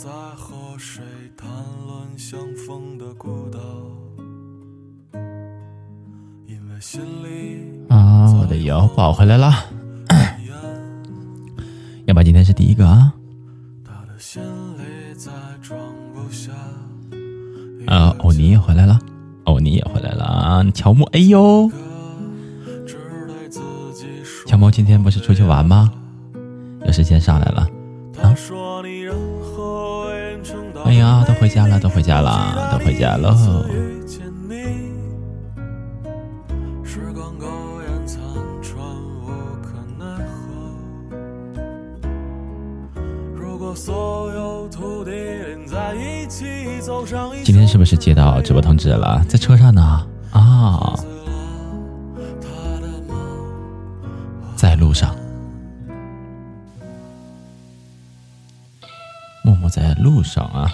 不再和谁谈论相逢的孤岛，因为心里啊，我的腰抱回来了。要不今天是第一个啊？他的心里再装不下。啊，欧尼也回来了，欧尼也回来了啊！乔木，哎呦。乔木今天不是出去玩吗？有时间上来了。他说你任何为人称道哎呀，都回家了，都回家了，都回家喽。今天是不是接到直播通知了？在车上呢。啊，路上啊。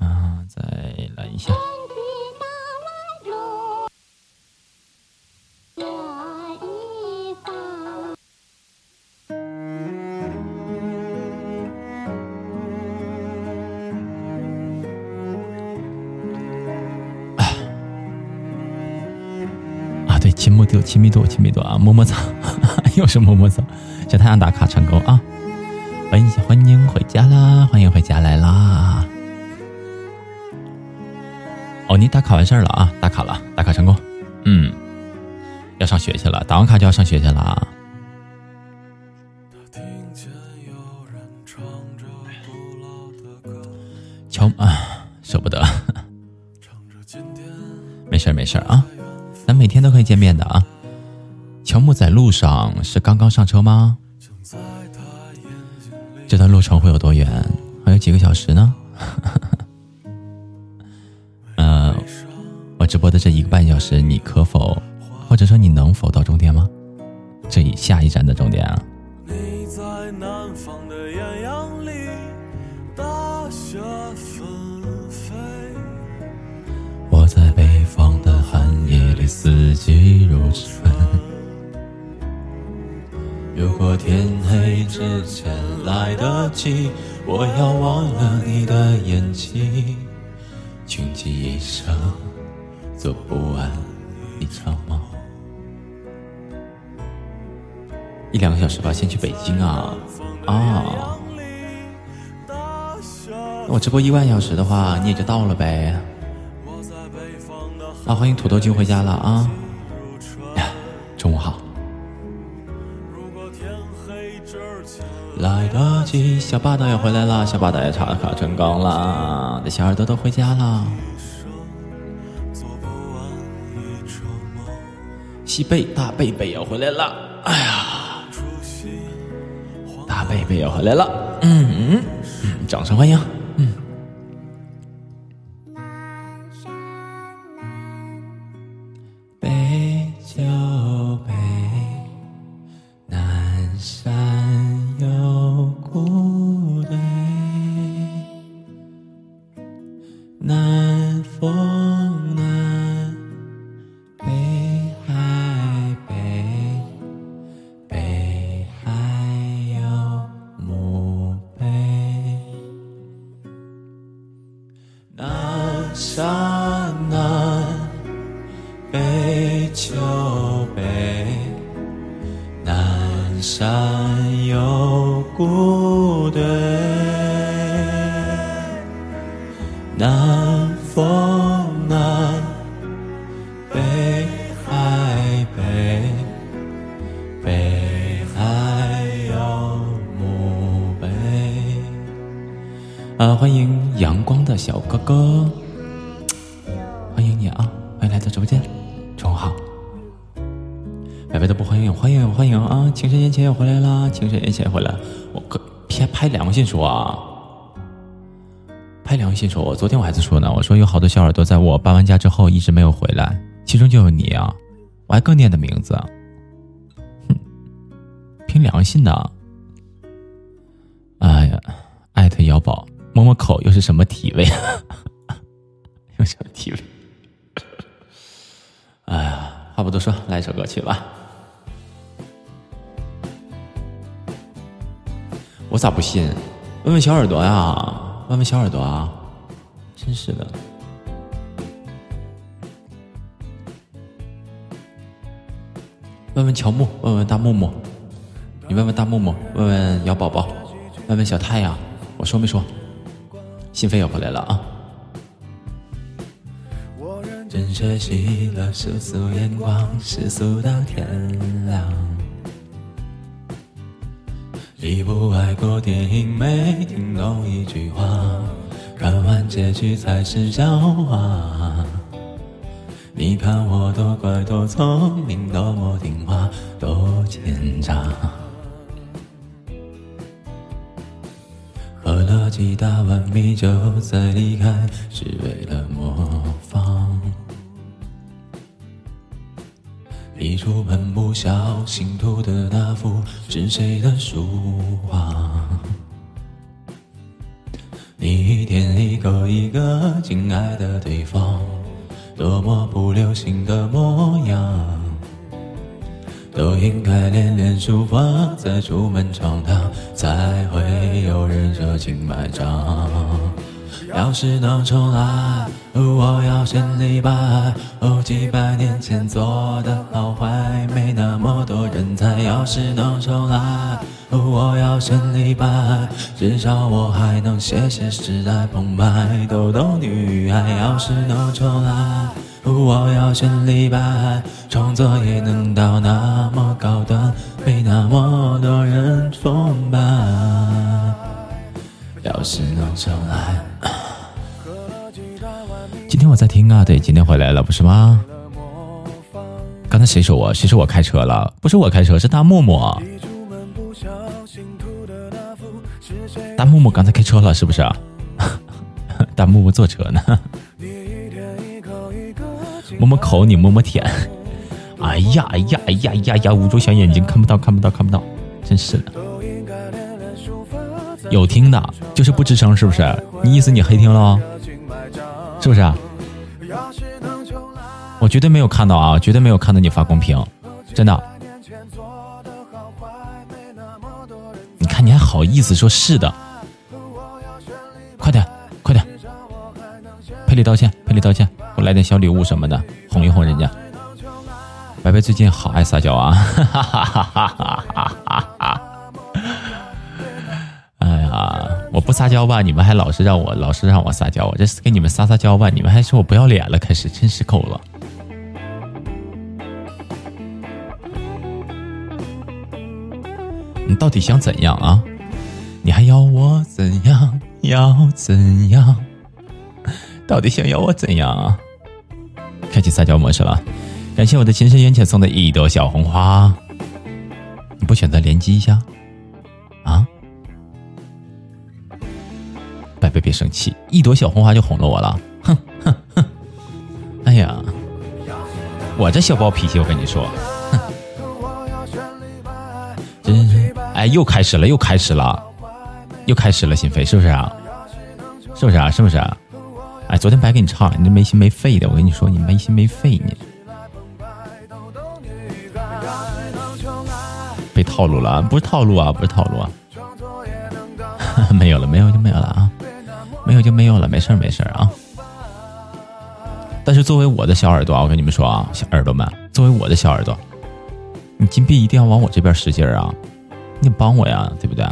啊，再来一下。啊，对，亲密度，亲密度，亲密度啊！么么哒，又是么么哒，小太阳打卡成功啊！欢迎回家啦，欢迎回家来啦！哦，你打卡完事儿了啊？打卡了，打卡成功。嗯，要上学去了，打完卡就要上学去了啊。听见有人唱着古老的歌，乔啊，舍不得，没事没事啊，咱每天都可以见面的啊。乔木在路上是刚刚上车吗？这段路程会有多远？还有几个小时呢？呃，我直播的这一个半小时，你可否，或者说你能否到终点吗？这一下一站的终点啊！你在南方的艳阳里，大雪纷飞。我在北方的寒夜里，四季如春。如果天黑之前来得及，我要忘了你的眼睛，穷极一生做不完一场梦。一两个小时吧，先去北京啊啊！我直播一万小时的话，你也就到了呗。啊，欢迎土豆君回家了啊！来得及，小霸道也回来了，小霸道也插卡成功了，的小耳朵都回家了。西贝大贝贝也回来了，哎呀，大贝贝也回来了，嗯嗯，掌声欢迎，的小哥哥，欢迎你啊！欢迎来到直播间，中午好。白白都不欢迎，欢迎欢迎啊！情深缘浅又回来啦，情深缘浅回来，我可拍拍两个信说啊，拍良心说，我昨天我还在说呢，我说有好多小耳朵在我搬完家之后一直没有回来，其中就有你啊，我还更念的名字，哼，凭良心的。是什么体味？又什么体味？哎呀，话不多说，来一首歌曲吧。我咋不信？问问小耳朵呀。问问小耳朵啊，真是的。问问乔木，问问大木木，你问问大木木，问问姚宝宝，问问小太阳，我说没说？心扉要回来了啊！真学习了世俗眼光，世俗到天亮。一部外国电影没听懂一句话，看完结局才是笑话。你看我多乖多聪明，多么听话，多奸诈。几大碗米酒再离开，是为了模仿。你出门不小心涂的那幅是谁的书画？你一天一个一个亲爱的对方，多么不流行的模样，都应该练练书法，再出门闯荡，才会有人热情买账。要是能重来，我要选李白。几百年前做的好坏，没那么多人猜。要是能重来，我要选李白，至少我还能写写时代澎湃，逗逗女孩。要是能重来，我要选李白，创作也能到那么高端，被那么多人崇拜。要是能重来。今天我在听啊，对，今天回来了，不是吗？刚才谁说我？谁说我开车了？不是我开车，是大木木。大木木刚才开车了，是不是？大木木坐车呢。摸摸口，你摸摸舔。哎呀，哎呀，哎呀呀呀！捂住小眼睛，看不到，看不到，看不到，真是的。有听的，就是不吱声，是不是？你意思你黑听了？是不是啊？我绝对没有看到啊，绝对没有看到你发公屏，真的。你看你还好意思说是的？快点，快点，赔礼道歉，赔礼道歉，给我来点小礼物什么的，哄一哄人家。白白最近好爱撒娇啊！哈哈哈哈哈哈哈！哎呀，我不撒娇吧，你们还老是让我老是让我撒娇，我这是给你们撒撒娇吧，你们还说我不要脸了，开始真是够了。你到底想怎样啊？你还要我怎样？要怎样？到底想要我怎样啊？开启撒娇模式了，感谢我的情深缘浅送的一朵小红花。你不选择联机一下？啊？白白别生气，一朵小红花就哄了我了，哼哼哼！哎呀，我这小暴脾气，我跟你说，哼！真，哎，又开始了，又开始了，又开始了，心扉是不是啊？是不是啊？是不是啊？哎，昨天白给你唱了，你这没心没肺的，我跟你说，你没心没肺你。被套路了，不是套路啊，不是套路啊，没有了，没有就没有了啊。没有就没有了，没事没事啊。但是作为我的小耳朵啊，我跟你们说啊，小耳朵们，作为我的小耳朵，你金币一定要往我这边使劲啊！你帮我呀，对不对？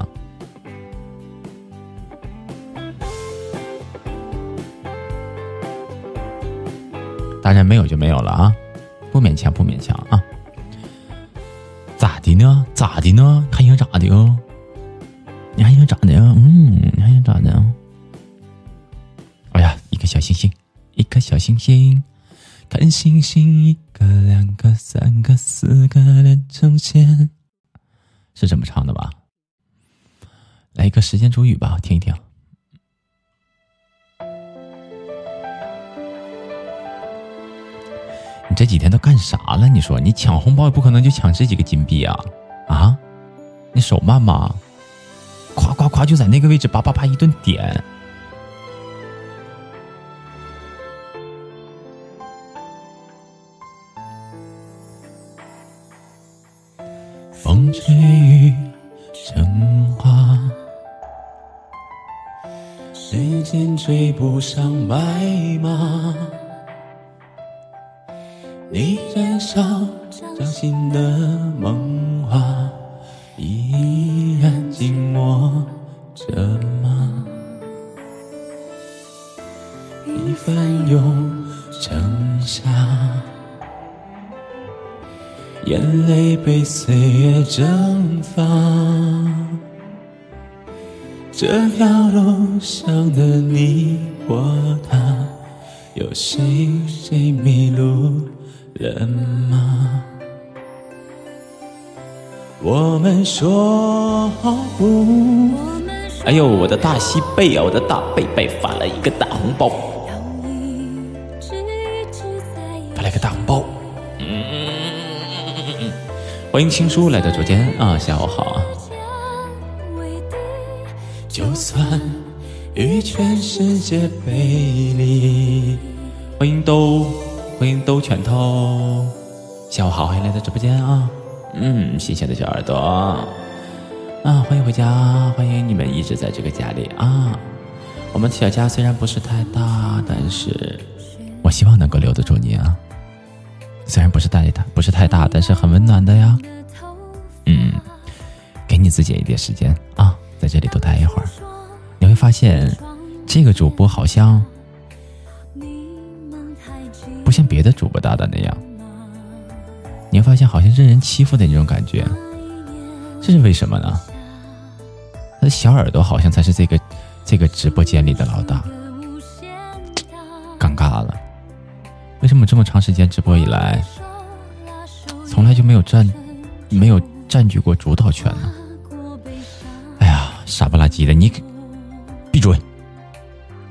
当然没有就没有了啊，不勉强不勉强啊。咋的呢？咋的呢？还想咋的啊？你还想咋的啊？嗯，你还想咋的？哎呀一个小星星，一颗小星星，看星星，一个、两个、三个、四个连成线，是这么唱的吧？来一个时间煮雨吧，听一听。这几天都干啥了？你说你抢红包也不可能就抢这几个金币啊！啊，你手慢吗？夸夸夸就在那个位置叭叭叭一顿点。风吹雨成花，时间追不上白马。你燃烧掌心的梦话，依然静默着吗？一翻涌成沙，眼泪被岁月蒸发。这条路上的你我他，有谁谁迷路？人吗？我们说好不。哎呦，我的大西贝啊，我的大贝贝发了一个大红包，发了一个大红包。嗯，欢迎青叔来到直播间啊，下午好。就算与全世界背离，欢迎都。欢迎兜拳头，下午好，欢迎来到直播间啊！嗯，新鲜的小耳朵啊，欢迎回家，欢迎你们一直在这个家里啊！我们小家虽然不是太大，但是我希望能够留得住你啊！虽然不是太大，不是太大，但是很温暖的呀。嗯，给你自己一点时间啊，在这里多待一会儿，你会发现这个主播好像。不像别的主播大大那样，你会发现好像任人欺负的那种感觉，这是为什么呢？他的小耳朵好像才是这个这个直播间里的老大，尴尬了。为什么这么长时间直播以来，从来就没有占没有占据过主导权呢？哎呀，傻不拉几的，你闭嘴，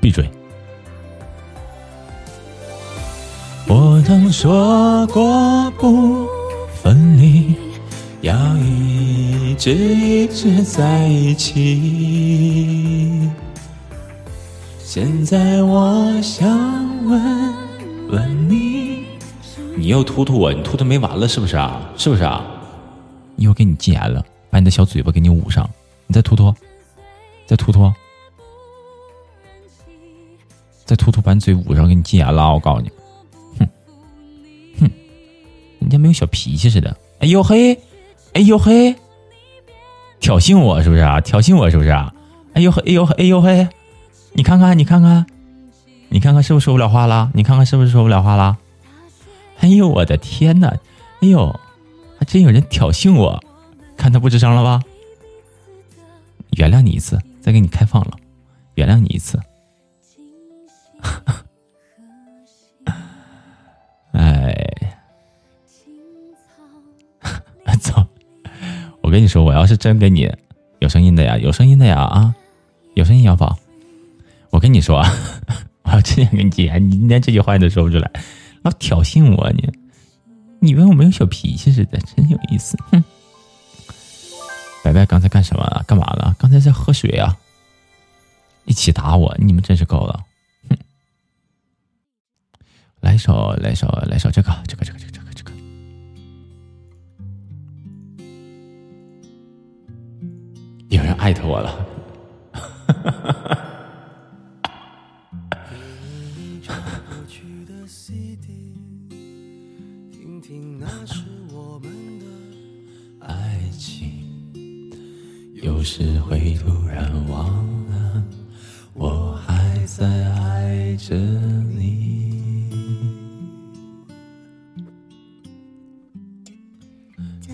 闭嘴。我曾说过不分离，要一直一直在一起。现在我想问问你，你又突突我，你突突没完了是不是啊？是不是啊？一会给你禁言了，把你的小嘴巴给你捂上，你再突突，再突突，再突突，把你嘴捂上，给你禁言了，我告诉你。人家没有小脾气似的，哎呦嘿，哎呦嘿，挑衅我是不是啊？挑衅我是不是啊？哎呦嘿，哎呦嘿，哎呦嘿，你看看，你看看，你看看是不是说不了话了？你看看是不是说不了话了？哎呦我的天哪！哎呦，还真有人挑衅我，看他不吱声了吧？原谅你一次，再给你开放了，原谅你一次。哎。我跟你说，我要是真跟你有声音的呀，有声音的呀啊，有声音小宝，我跟你说，我要真想跟你急你连这句话你都说不出来，老挑衅我你，你以为我没有小脾气似的，真有意思。哼！白白刚才干什么？干嘛了？刚才在喝水啊！一起打我，你们真是够了！哼！来一首，来一首，来一首这个，这个，这个，这个。有人艾特我了，爱情有时会突然忘了，我还在爱着你，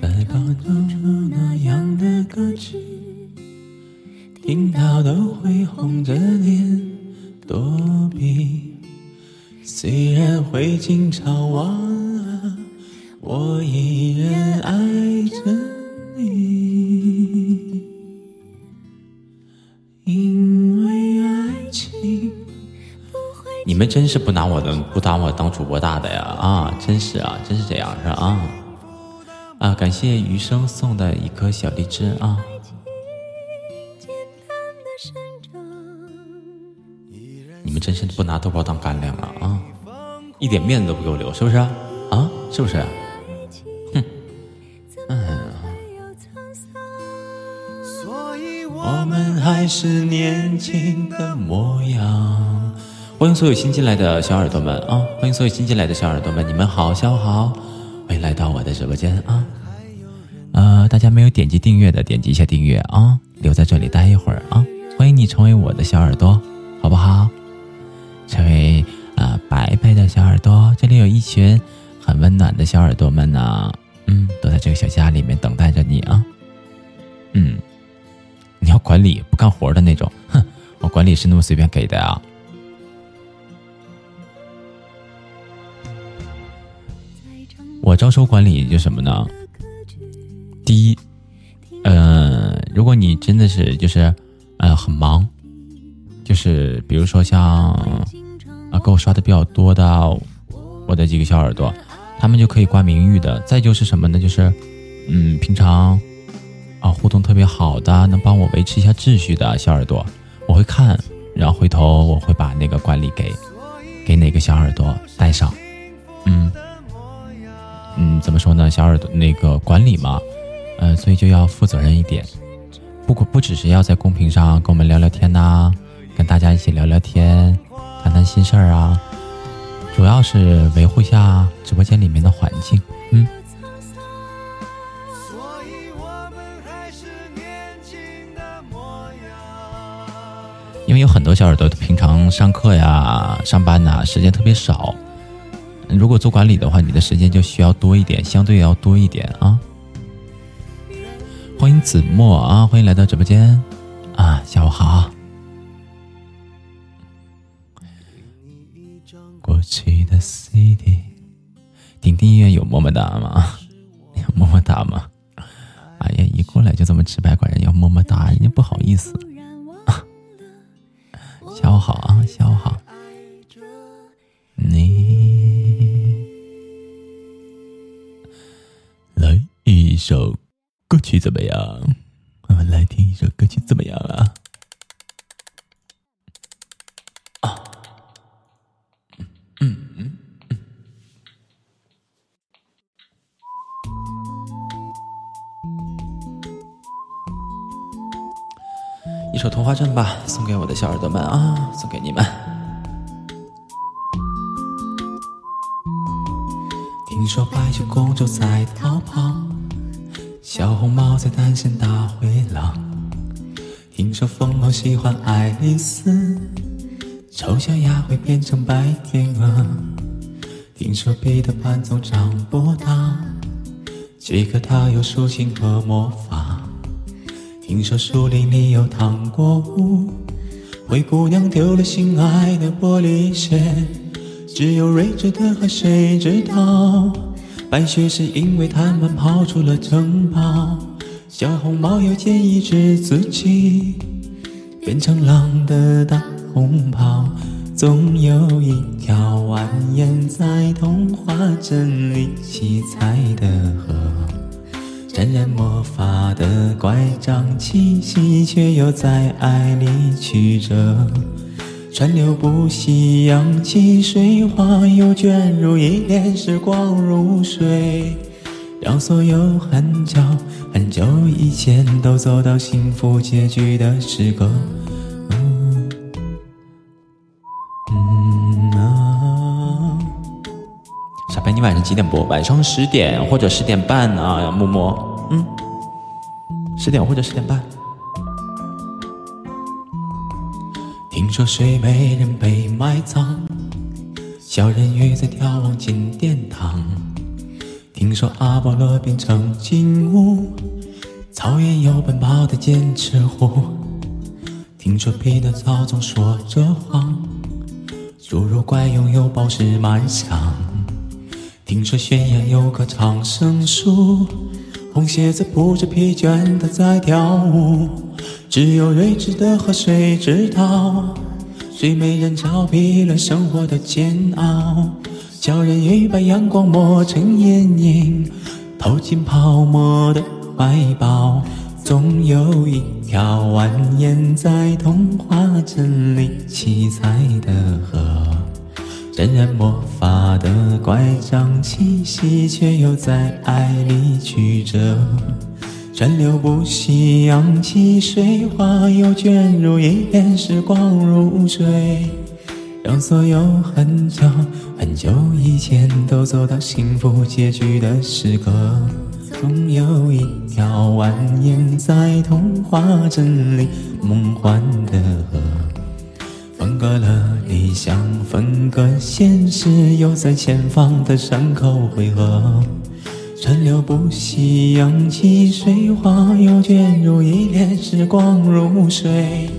在放出那样的歌曲。听到都会红着脸躲避，虽然会经常忘了，我依然爱着你。因为爱情，你们真是不拿我的不拿我当主播大的呀啊！真是啊，真是这样是啊啊！感谢余生送的一颗小荔枝啊！你们真是不拿豆包当干粮了啊！一点面子都不给我留，是不是啊？是不是？哼，嗯。我们还是年轻的模样。欢迎所有新进来的小耳朵们啊！欢迎所有新进来的小耳朵们，你们好，下午好，欢迎来到我的直播间啊！呃，大家没有点击订阅的，点击一下订阅啊，留在这里待一会儿啊！欢迎你成为我的小耳朵，好不好？成为啊白白的小耳朵，这里有一群很温暖的小耳朵们呢，嗯，都在这个小家里面等待着你啊，嗯。你要管理不干活的那种，哼！我管理是那么随便给的啊。我招收管理就什么呢？第一，嗯，如果你真的是就是呃很忙，就是比如说像啊给我刷的比较多的我的几个小耳朵，他们就可以挂名誉的。再就是什么呢？就是嗯平常。啊，互动特别好的，能帮我维持一下秩序的小耳朵，我会看，然后回头我会把那个管理给给哪个小耳朵带上。嗯嗯，怎么说呢？小耳朵那个管理嘛，嗯，所以就要负责任一点。不过，不只是要在公屏上跟我们聊聊天呐，跟大家一起聊聊天，谈谈心事儿啊，主要是维护一下直播间里面的环境。嗯。因为有很多小耳朵平常上课呀、上班呐，时间特别少。如果做管理的话，你的时间就需要多一点，相对要多一点啊。欢迎子墨啊，欢迎来到直播间啊，下午好。过期的 CD，听听音乐有么么哒吗？有么么哒吗？哎呀，一过来就这么直白，管人要么么哒，人家不好意思。下午好啊，下午好。你来一首歌曲怎么样？我们来听一首歌曲怎么样？啊，首《童话镇》吧，送给我的小耳朵们啊，送给你们。听说白雪公主在逃跑，小红帽在担心大灰狼。听说疯帽喜欢爱丽丝，丑小鸭会变成白天鹅。听说彼得潘总长不大，只可他有竖琴和魔法。听说树林里有糖果屋，灰姑娘丢了心爱的玻璃鞋，只有睿智的河水知道，白雪是因为贪玩跑出了城堡。小红帽又建议治自己，变成狼的大红袍，总有一条蜿蜒在童话镇里七彩的河。沾染魔法的乖张气息，却又在爱里曲折，川流不息，扬起水花，又卷入一帘时光如水，让所有很久很久以前都走到幸福结局的时刻。晚上几点播？晚上十点或者十点半啊，默默。嗯，十点或者十点半。听说睡美人被埋葬，小人鱼在眺望金殿堂。听说阿波罗变成金乌，草原有奔跑的剑齿虎。听说彼得曹总说着谎，侏儒怪拥有宝石满箱。听说悬崖有棵长生树。红鞋子不知疲倦的在跳舞，只有睿智的河水知道，睡美人逃避了生活的煎熬，叫人鱼把阳光磨成眼影，投进泡沫的怀抱。总有一条蜿蜒在童话镇里七彩的河，沾染魔法的乖张气息，却又在爱里曲折。川流不息，扬起水花，又卷入一片时光如水，让所有很久很久以前都走到幸福结局的时刻。总有一条蜿蜒在童话镇里梦幻的河，分割了理想，分割现实，又在前方的山口汇合。川流不息，扬起水花，又卷入一帘时光如水，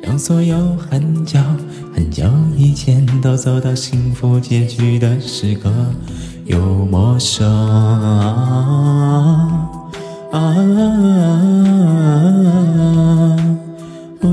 让所有很久很久以前都走到幸福结局的时刻。又陌生啊啊啊啊啊啊啊啊啊啊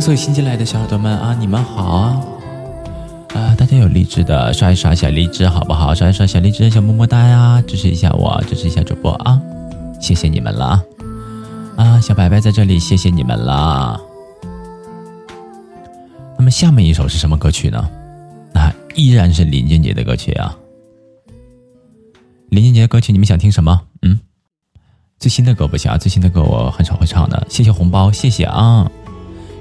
所有新进来的小耳朵们啊，你们好啊！啊，大家有荔枝的刷一刷小荔枝好不好？刷一刷小荔枝，小么么哒呀，支持一下我，支持一下主播啊！谢谢你们了啊！小白白在这里，谢谢你们了。那么下面一首是什么歌曲呢？那依然是林俊杰的歌曲啊。林俊杰的歌曲，你们想听什么？嗯，最新的歌不行啊，最新的歌我很少会唱的。谢谢红包，谢谢啊。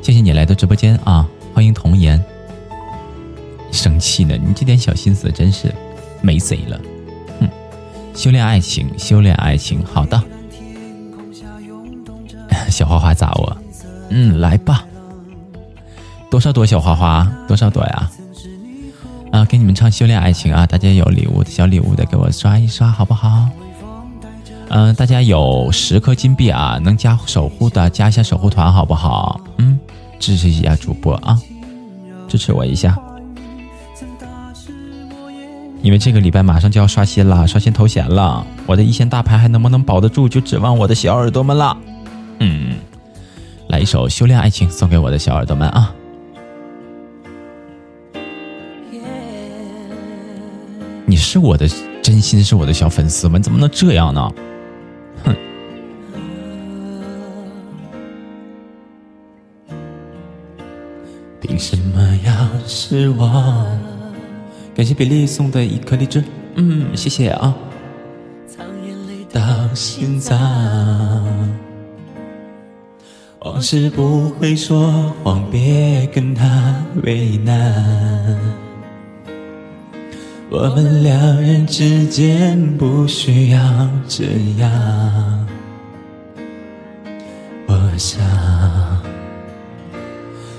谢谢你来到直播间啊！欢迎童颜。生气呢？你这点小心思真是没谁了。哼，修炼爱情，修炼爱情。好的，小花花砸我。嗯，来吧。多少朵小花花？多少朵呀？啊，给你们唱修炼爱情啊！大家有礼物的小礼物的，给我刷一刷好不好？嗯，大家有十颗金币啊，能加守护的加一下守护团好不好？嗯。支持一下主播啊，支持我一下，因为这个礼拜马上就要刷新了，刷新头衔了，我的一线大牌还能不能保得住，就指望我的小耳朵们了。嗯，来一首《修炼爱情》送给我的小耳朵们啊！你是我的真心，是我的小粉丝们，怎么能这样呢？凭什么要失望？感谢比利送的一颗荔枝，嗯，谢谢啊。藏眼泪到心脏，往事不会说谎，别跟他为难。我们两人之间不需要这样，我想。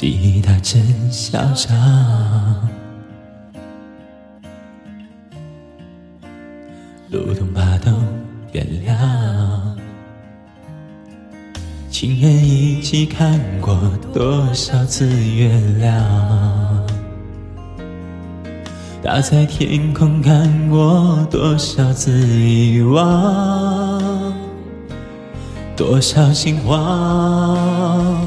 吉他真嚣张，路灯把灯点亮，情人一起看过多少次月亮，他在天空看过多少次遗忘。多少心慌，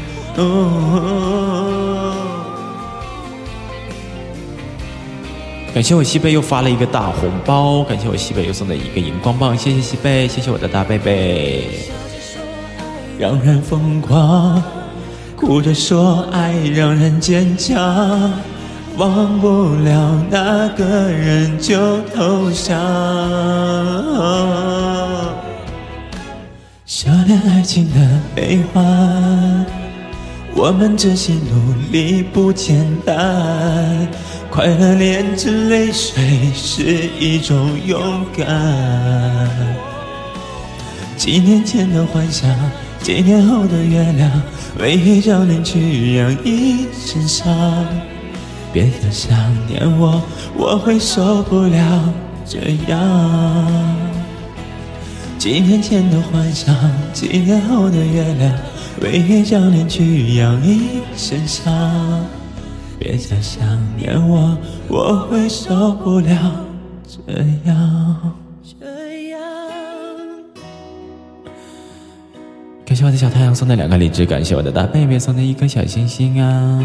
感谢我西贝又发了一个大红包，感谢我西贝又送的一个荧光棒，谢谢西贝，谢谢我的大贝贝。让人疯狂，哭着说爱让人坚强。忘不了那个人就投降。修炼爱情的悲欢，我们这些努力不简单。快乐炼成泪水是一种勇敢。几年前的幻想，几年后的月亮，为一张脸去养一身伤。别再想念我，我会受不了这样。几年前的幻想，几年后的月亮，为一张脸去养一身伤。别再想念我，我会受不了这样。感谢我的小太阳送的两个荔枝，感谢我的大贝贝送的一颗小星星啊。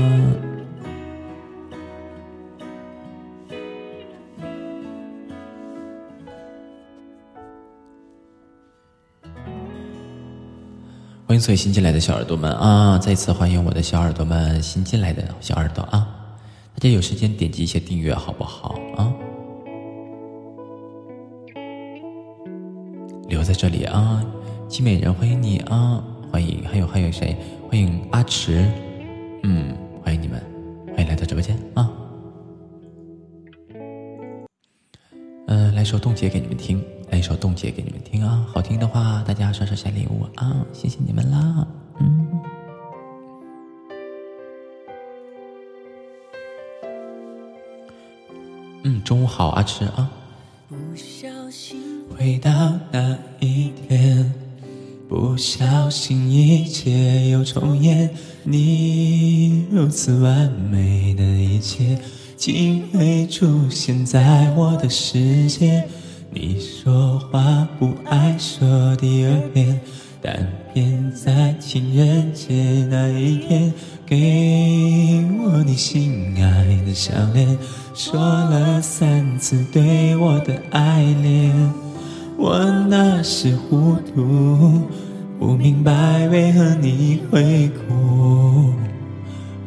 欢迎所有新进来的小耳朵们啊！再次欢迎我的小耳朵们，新进来的小耳朵啊！大家有时间点击一下订阅好不好啊？留在这里啊！金美人欢迎你啊！欢迎，还有还有谁？欢迎阿池，嗯，欢迎你们，欢迎来到直播间啊！嗯，来首冻结给你们听。来一首冻结给你们听啊，好听的话大家刷刷小礼物啊，谢谢你们啦，嗯。嗯，中午好，阿迟啊。不小心回到那一天，不小心一切又重演，你如此完美的一切，竟会出现在我的世界。你说话不爱说第二遍，但偏在情人节那一天给我你心爱的项链，说了三次对我的爱恋。我那时糊涂，不明白为何你会哭，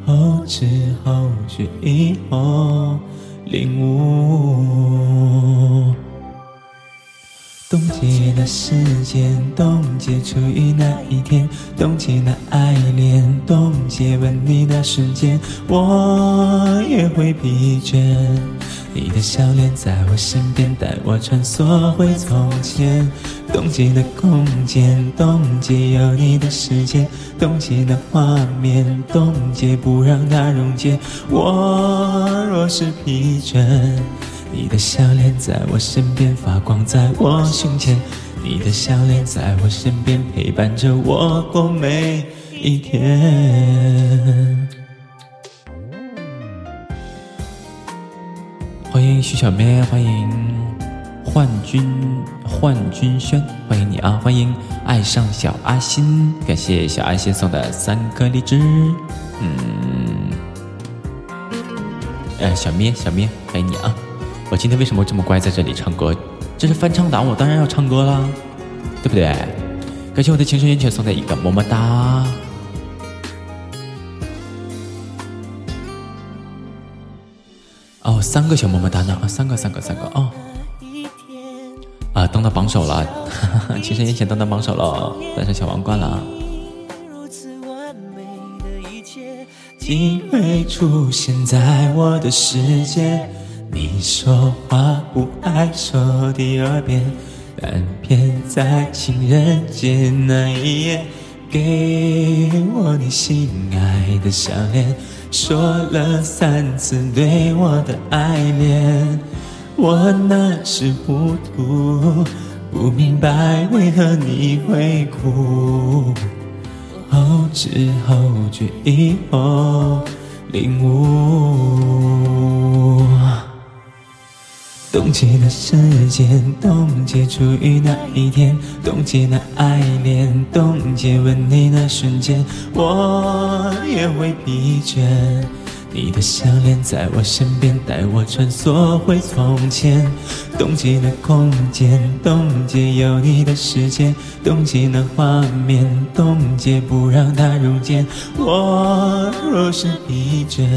后知后觉以后领悟。冻结那时间，冻结初遇那一天，冻结那爱恋，冻结吻你那瞬间，我也会疲倦。你的笑脸在我身边，带我穿梭回从前。冻结那空间，冻结有你的时间，冻结那画面，冻结不让它溶解。我若是疲倦。你的笑脸在我身边发光，在我胸前。你的笑脸在我身边陪伴着我过每一天。欢迎徐小妹，欢迎幻君幻君轩，欢迎你啊！欢迎爱上小阿心，感谢小阿心送的三颗荔枝。嗯，哎，小咩小咩，欢迎你啊！我今天为什么这么乖在这里唱歌？这是翻唱党，我当然要唱歌啦，对不对？感谢我的情深缘浅送的一个么么哒。哦，三个小么么哒呢？啊，三个三个三个。哦，啊，当到榜首了，情深缘浅当到榜首了，戴上小王冠了。你说话不爱说第二遍，但偏在情人节那一夜，给我你心爱的项链，说了三次对我的爱恋，我那时糊涂，不明白为何你会哭。后知后觉以后领悟，冻结的时间，冻结初遇那一天，冻结那爱恋，冻结吻你那瞬间，我也会疲倦。你的项链在我身边，带我穿梭回从前。冻结那空间，冻结有你的世界，冻结那画面，冻结不让它溶解。我若是疲倦，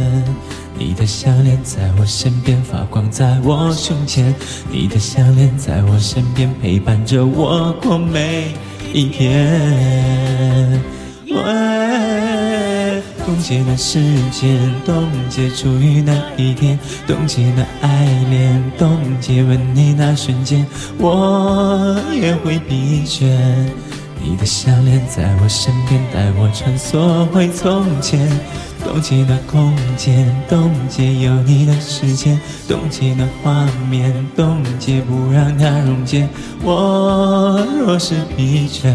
你的项链在我身边发光，在我胸前。你的项链在我身边陪伴着我过每一天。冻结那时间，冻结初遇那一天，冻结那爱恋，冻结吻你那瞬间，我也会疲倦。你的项链在我身边，带我穿梭回从前。冻结那空间，冻结有你的时间，冻结那画面，冻结不让它溶解。我若是疲倦。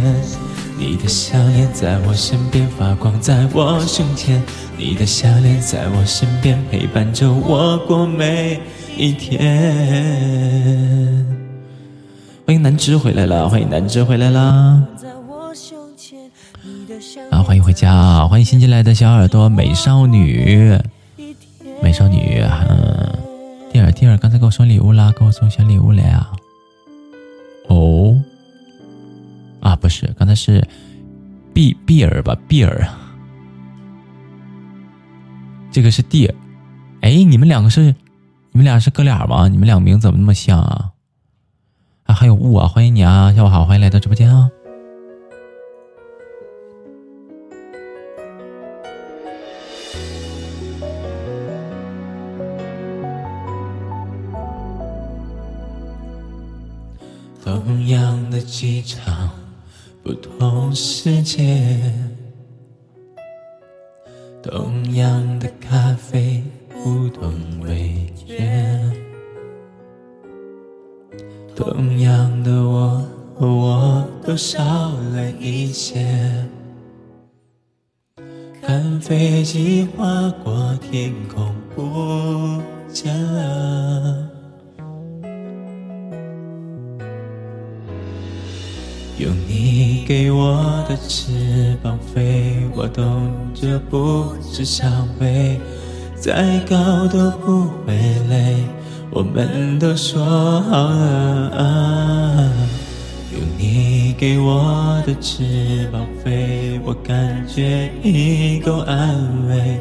你的项链在我身边发光，在我胸前。你的项链在我身边陪伴着我过每一天。欢迎南芝回来了，欢迎南芝回来啦！啊，欢迎回家，欢迎新进来的小耳朵美少女，美少女，嗯，蒂尔蒂尔刚才给我送礼物啦，给我送小礼物了呀。哦。啊，不是，刚才是碧碧儿吧？碧儿，这个是蒂。哎，你们两个是，你们俩是哥俩吗？你们俩名怎么那么像啊？啊，还有雾啊！欢迎你啊，下午好，欢迎来到直播间啊。同样的机场。不同世界，同样的咖啡，不同味觉。同样的我和，我都少了一些。看飞机划过天空，不见了。用你给我的翅膀飞，我懂这不是伤悲，再高都不会累。我们都说好了，用你给我的翅膀飞，我感觉已够安慰。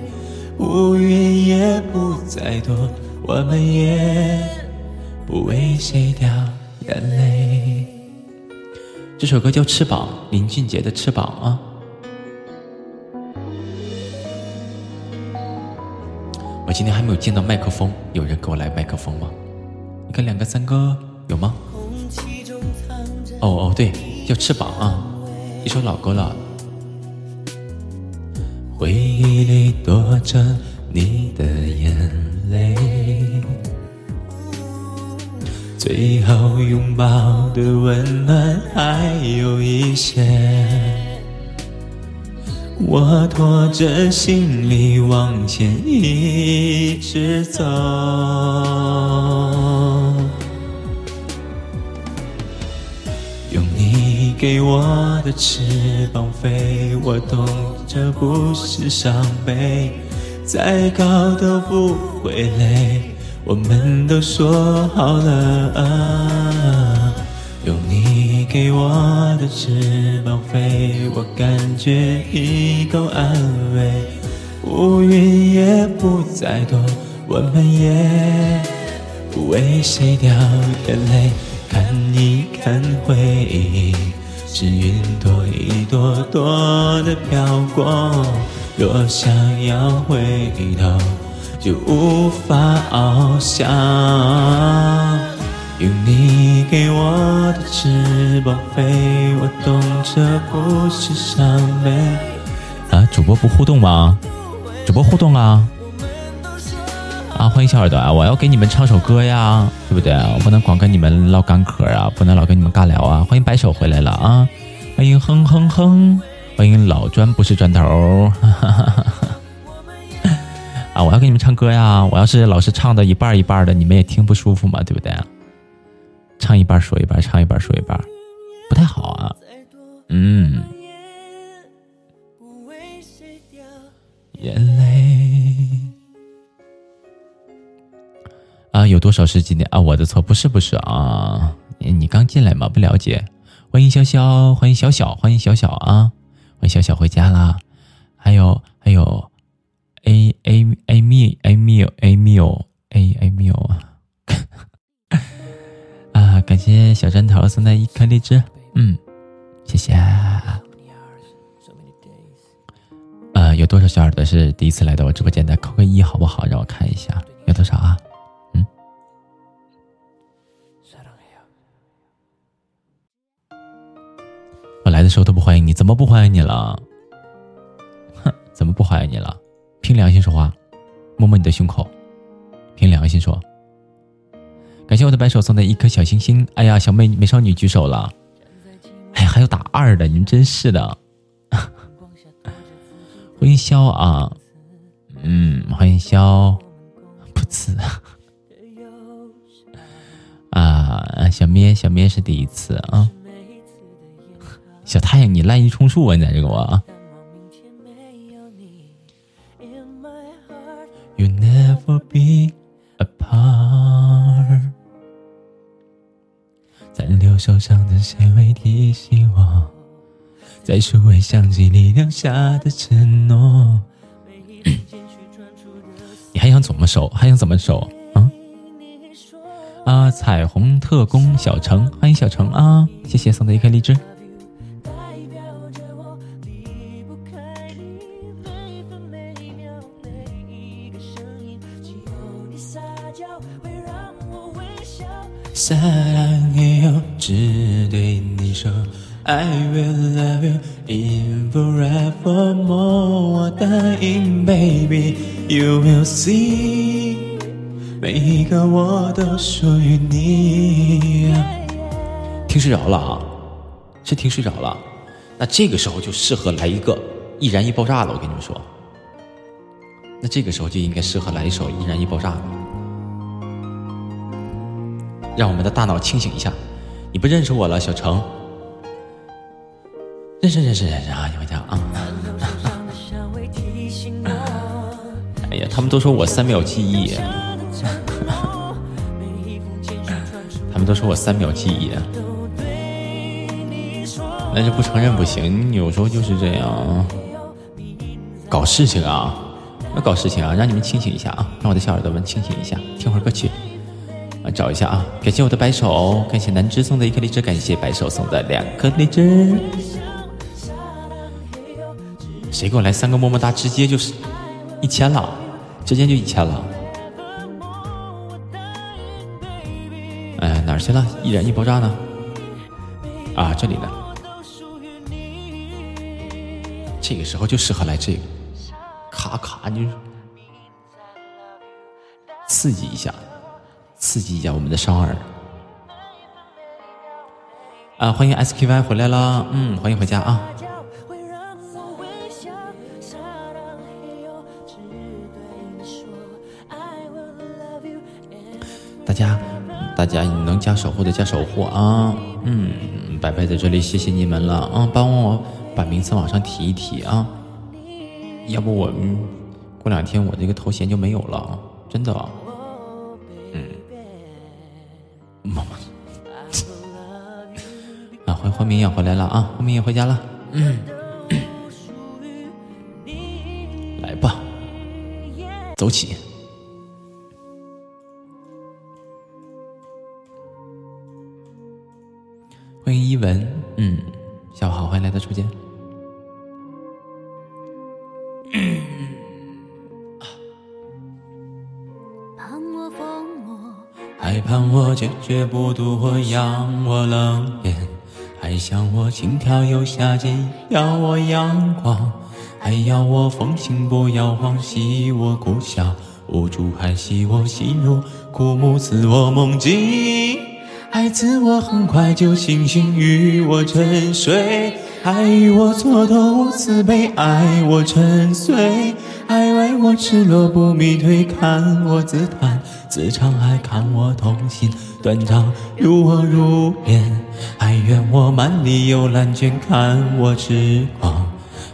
乌云也不再多，我们也不为谁掉眼泪。这首歌叫《翅膀》，林俊杰的《翅膀》啊。我今天还没有见到麦克风，有人给我来麦克风吗？你看、两个、三个，有吗？哦哦，对，叫《翅膀》啊，一首老歌了。回忆里躲着你的眼泪。最后拥抱的温暖还有一些，我拖着行李往前一直走。用你给我的翅膀飞，我懂这不是伤悲，再高都不会累。我们都说好了，用你给我的翅膀飞，我感觉已够安慰。乌云也不再多，我们也不为谁掉眼泪，看一看回忆，是云朵一朵朵的飘过。若想要回头，就无法翱翔。用你给我的翅膀飞，我懂这不是伤悲。啊，主播不互动吗？主播互动啊！啊，欢迎小耳朵啊！我要给你们唱首歌呀，对不对？我不能光跟你们唠干嗑啊，不能老跟你们尬聊啊！欢迎白手回来了啊！欢迎哼哼哼！欢迎老砖不是砖头！哈哈哈哈啊，我要给你们唱歌呀！我要是老是唱的一半一半的，你们也听不舒服嘛，对不对？唱一半说一半，唱一半说一半，不太好啊。嗯。眼泪。啊，有多少是今天啊？我的错，不是不是啊，你刚进来嘛，不了解。欢迎潇潇，欢迎小小，欢迎小小啊，欢迎小小回家啦。还有还有，a a a me a me a me a a me 啊，啊，感谢小砖头送的一颗荔枝，嗯，谢谢。呃，有多少小耳朵是第一次来到我直播间的？扣个一好不好？让我看一下，有多少啊？嗯我来的时候都不欢迎你，怎么不欢迎你了？哼，怎么不欢迎你了？凭良心说话，摸摸你的胸口，凭良心说。感谢我的白手送的一颗小星星。哎呀，小美美少女举手了。哎，还有打二的，你们真是的。欢迎肖啊，嗯，欢迎肖，不呲。啊，小咩，小咩是第一次啊。小太阳，你滥竽充数啊！你在这个我啊 You never be apart。残留手上的纤维提醒我，在数位相机里留下的承诺。你还想怎么守？还想怎么守？啊？啊！彩虹特工小程，欢迎小程啊！谢谢送的一颗荔枝。You will see，每一个我都属于你。听睡着了啊？是听睡着了？那这个时候就适合来一个易燃易爆炸了。我跟你们说，那这个时候就应该适合来一首易燃易爆炸。让我们的大脑清醒一下，你不认识我了，小程？认识认识认识啊！你回家啊！他们都说我三秒记忆，他们都说我三秒记忆，那就不承认不行。有时候就是这样，搞事情啊，要搞事情啊！让你们清醒一下啊！让我的小耳朵们清醒一下，听会儿歌曲。找一下啊！感谢我的白手，感谢南枝送的一颗荔枝，感谢白手送的两颗荔枝。谁给我来三个么么哒？直接就是一千了，之间就一千了。哎，哪儿去了？易燃易爆炸呢？啊，这里呢。这个时候就适合来这个，咔咔就刺激一下。刺激一下我们的双耳啊！欢迎 SKY 回来了，嗯，欢迎回家啊！大家，大家你能加守护的加守护啊！嗯，白白在这里，谢谢你们了啊！帮我把名字往上提一提啊！要不我过两天我这个头衔就没有了，真的。啊，欢欢明也回来了啊，欢明也回家了。嗯，来吧，走起。直播间。还盼我坚决不渡我，养我冷眼，还想我轻佻又下贱，要我阳光，还要我风情不摇晃，戏我苦笑，无助还戏我心如枯木，赐我梦境，爱自我很快就清醒，与我沉睡，爱与我蹉跎无慈悲，爱我沉睡，爱为我赤裸不迷退，看我自叹。自唱还看我痛心，断肠如我如烟，还怨我蛮力又懒倦，看我痴狂，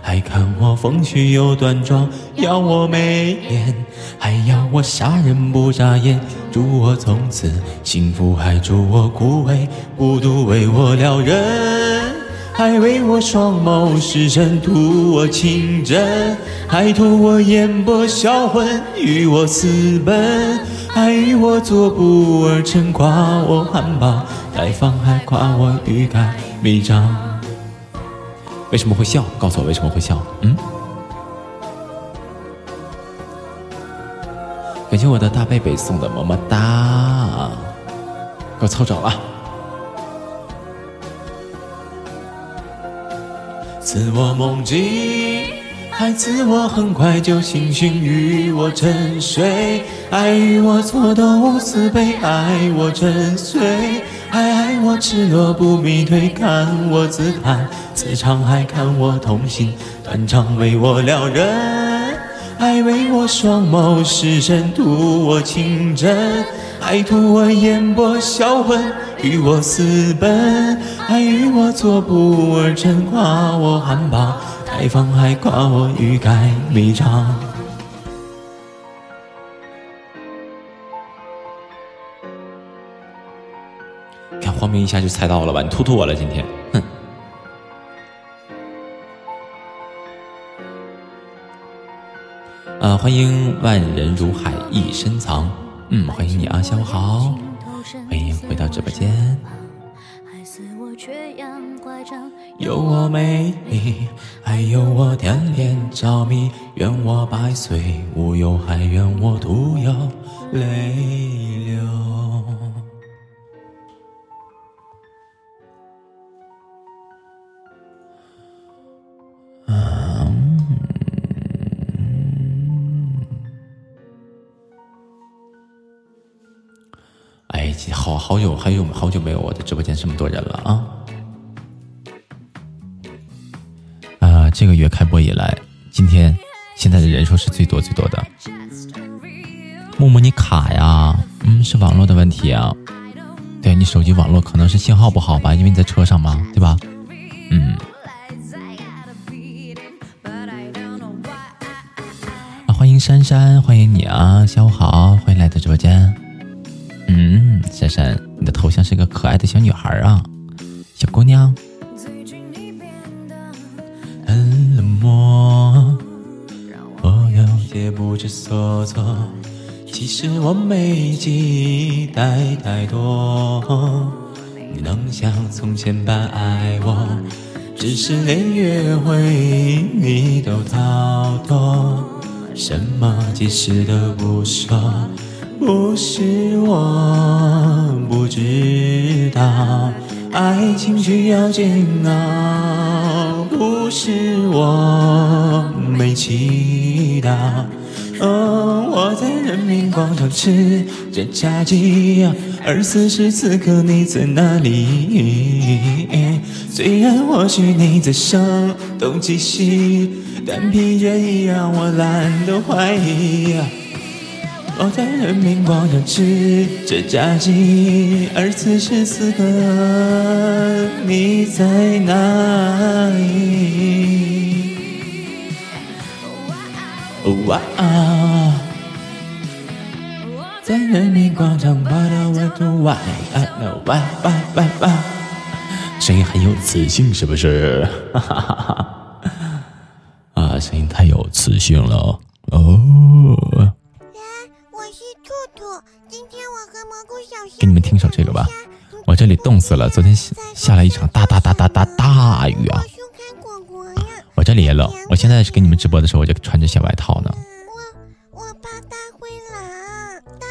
还看我风趣又端庄，要我美颜，还要我杀人不眨眼，祝我从此幸福，还祝我枯萎孤独为我撩人。还为我双眸失神，图我情真，还图我眼波销魂，与我私奔，还与我做不二臣，夸我含苞待放，还夸我欲盖弥彰。为什么会笑？告诉我为什么会笑？嗯？谢我的大贝贝送的么么哒，给我凑整了。赐我梦境，爱赐我很快就清醒，与我沉睡，爱与我蹉跎无慈悲，爱我沉睡，还爱我赤裸不迷退，看我自叹自唱，还看我痛心，断肠为我撩人，还为我双眸失神，图我情真，还图我眼波销魂。与我私奔，还与我做不二臣，夸我含苞待放，还夸我欲盖弥彰。看黄明一下就猜到了吧？你突突我了今天，哼！啊，欢迎万人如海一身藏，嗯，欢迎你啊，下午好。欢迎回到直播间。有我美丽，还有我恋恋着迷，愿我百岁无忧，还愿我徒有泪流。哎，好好久，还有好久没有我的直播间这么多人了啊！啊，这个月开播以来，今天现在的人数是最多最多的。木木，你卡呀？嗯，是网络的问题啊。对你手机网络可能是信号不好吧？因为你在车上嘛，对吧？嗯。啊，欢迎珊珊，欢迎你啊！下午好，欢迎来到直播间。嗯，珊珊，你的头像是个可爱的小女孩啊，小姑娘。很冷漠，我有些不知所措。其实我没期待太多，你能像从前般爱我，只是连约会你都逃脱，什么解释都不说。不是我不知道，爱情需要煎熬。不是我没祈祷，哦，我在人民广场吃着炸鸡，而此时此刻你在哪里？虽然或许你在声东击西，但疲倦已让我懒得怀疑。我在人民广场吃着炸鸡，而此时此刻你在哪里？哇啊！在人民广场跑到我的外爱的外外外外，声音很有磁性，是不是？哈哈哈哈啊，声音太有磁性了哦。今天我和蘑菇小给你们听首这个吧，我这里冻死了。昨天下了一场大大大大大大雨啊！我这里也冷，我现在是跟你们直播的时候，我就穿着小外套呢。我我怕大灰狼，大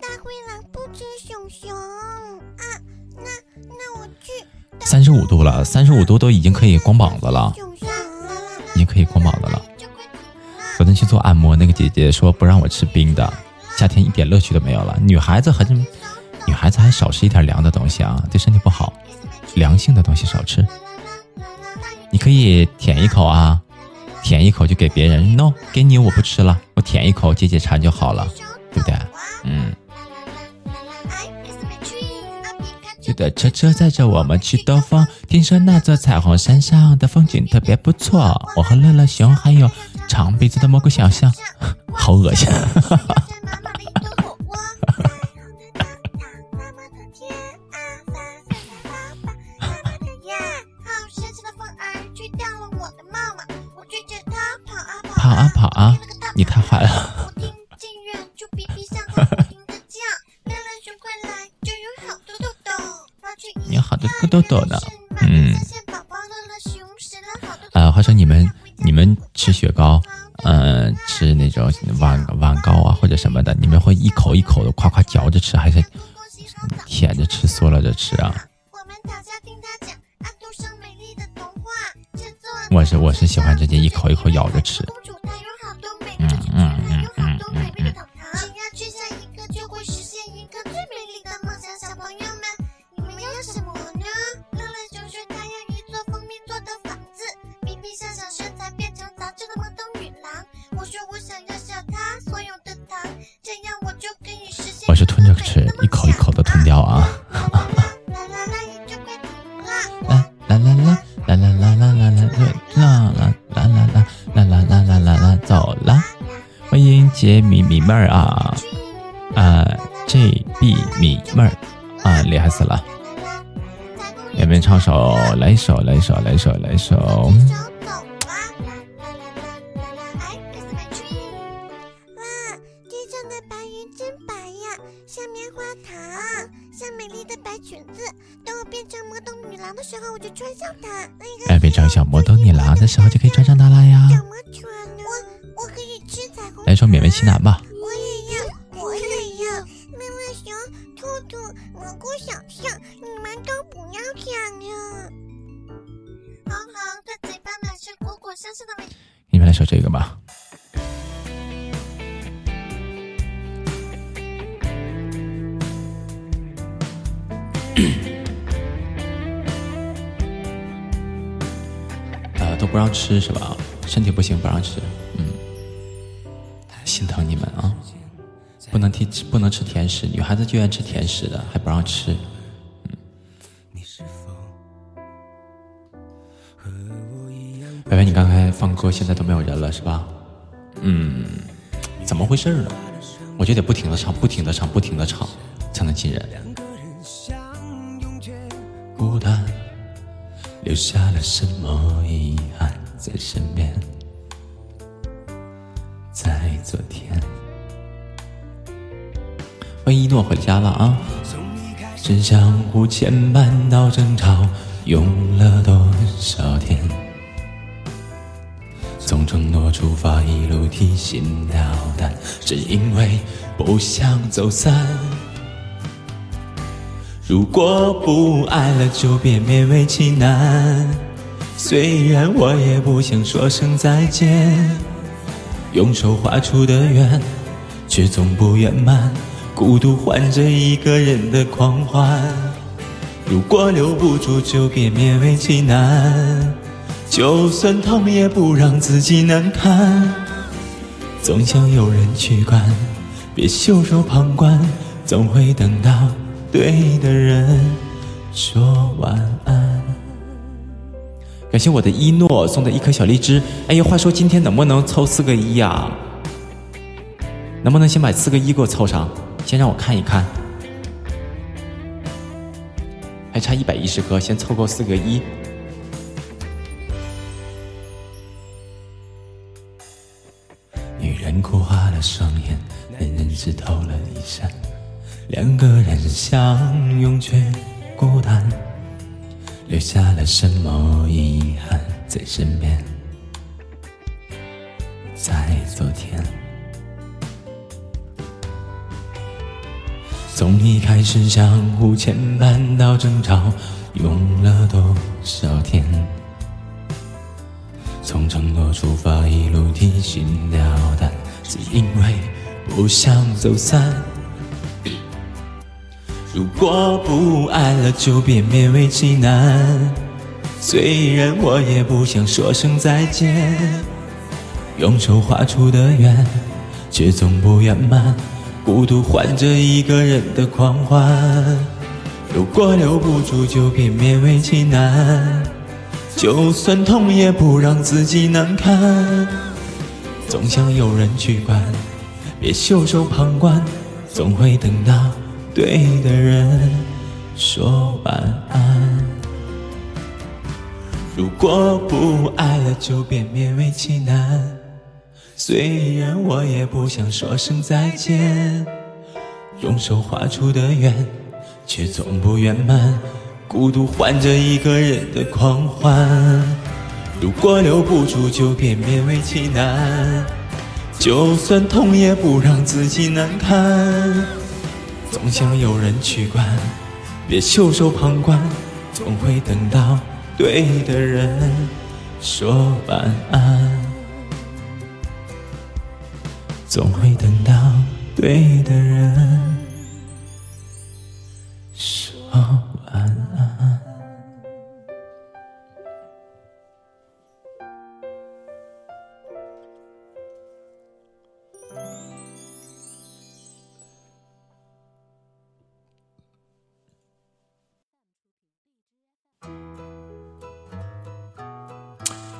大灰狼不吃熊熊啊！那那我去。三十五度了，三十五度都已经可以光膀子了，已经可以光膀子了。昨天去做按摩，那个姐姐说不让我吃冰的，夏天一点乐趣都没有了。女孩子还是女孩子还少吃一点凉的东西啊，对身体不好，凉性的东西少吃。你可以舔一口啊，舔一口就给别人。no，给你我不吃了，我舔一口解解馋就好了，对不对？嗯。记得车车载着我们去兜风，听说那座彩虹山上的风景特别不错。我和乐乐熊还有长鼻子的猫狗小象 好恶心。的风儿吹跑啊跑啊你 啊了你们吃雪糕，嗯，吃那种碗碗糕啊或者什么的，你们会一口一口的夸夸嚼着吃，还是舔着吃、嗦了着吃啊？我是我是喜欢直接一口一口咬着吃。杰米米妹儿啊啊，J B 米妹儿啊，厉害死了！两边唱首？来一首，来一首，来一首，来一首。食，女孩子就愿吃甜食的，还不让吃，嗯。白白，你刚才放歌，现在都没有人了是吧？嗯，怎么回事呢？我就得不停的唱，不停的唱，不停的唱，才能进人。孤单。留下了什么遗憾在身边？在昨天，欢迎一诺回家了啊！从相互牵绊到争吵，用了多少天？从承诺出发，一路提心吊胆，只因为不想走散。如果不爱了，就别勉为其难。虽然我也不想说声再见，用手画出的圆，却总不圆满。孤独换着一个人的狂欢。如果留不住，就别勉为其难。就算痛，也不让自己难堪。总想有人去管，别袖手旁观，总会等到。对的人说晚安。感谢我的一诺送的一颗小荔枝。哎呀，话说今天能不能凑四个一呀？能不能先把四个一给我凑上？先让我看一看。还差一百一十颗，先凑够四个一。女人哭花了双眼，男人只偷了一扇，两个人相拥却孤单，留下了什么遗憾在身边？在昨天。开始相互牵绊到争吵，用了多少天？从承诺出发，一路提心吊胆，只因为不想走散。如果不爱了，就别勉为其难。虽然我也不想说声再见，用手画出的圆，却总不圆满。孤独换着一个人的狂欢。如果留不住，就别勉为其难。就算痛也不让自己难堪，总想有人去管，别袖手旁观，总会等到对的人说晚安。如果不爱了，就别勉为其难。虽然我也不想说声再见，用手画出的圆，却总不圆满。孤独换着一个人的狂欢，如果留不住就别勉为其难，就算痛也不让自己难堪。总想有人去管，别袖手旁观，总会等到对的人说晚安。总会等到对的人说晚安。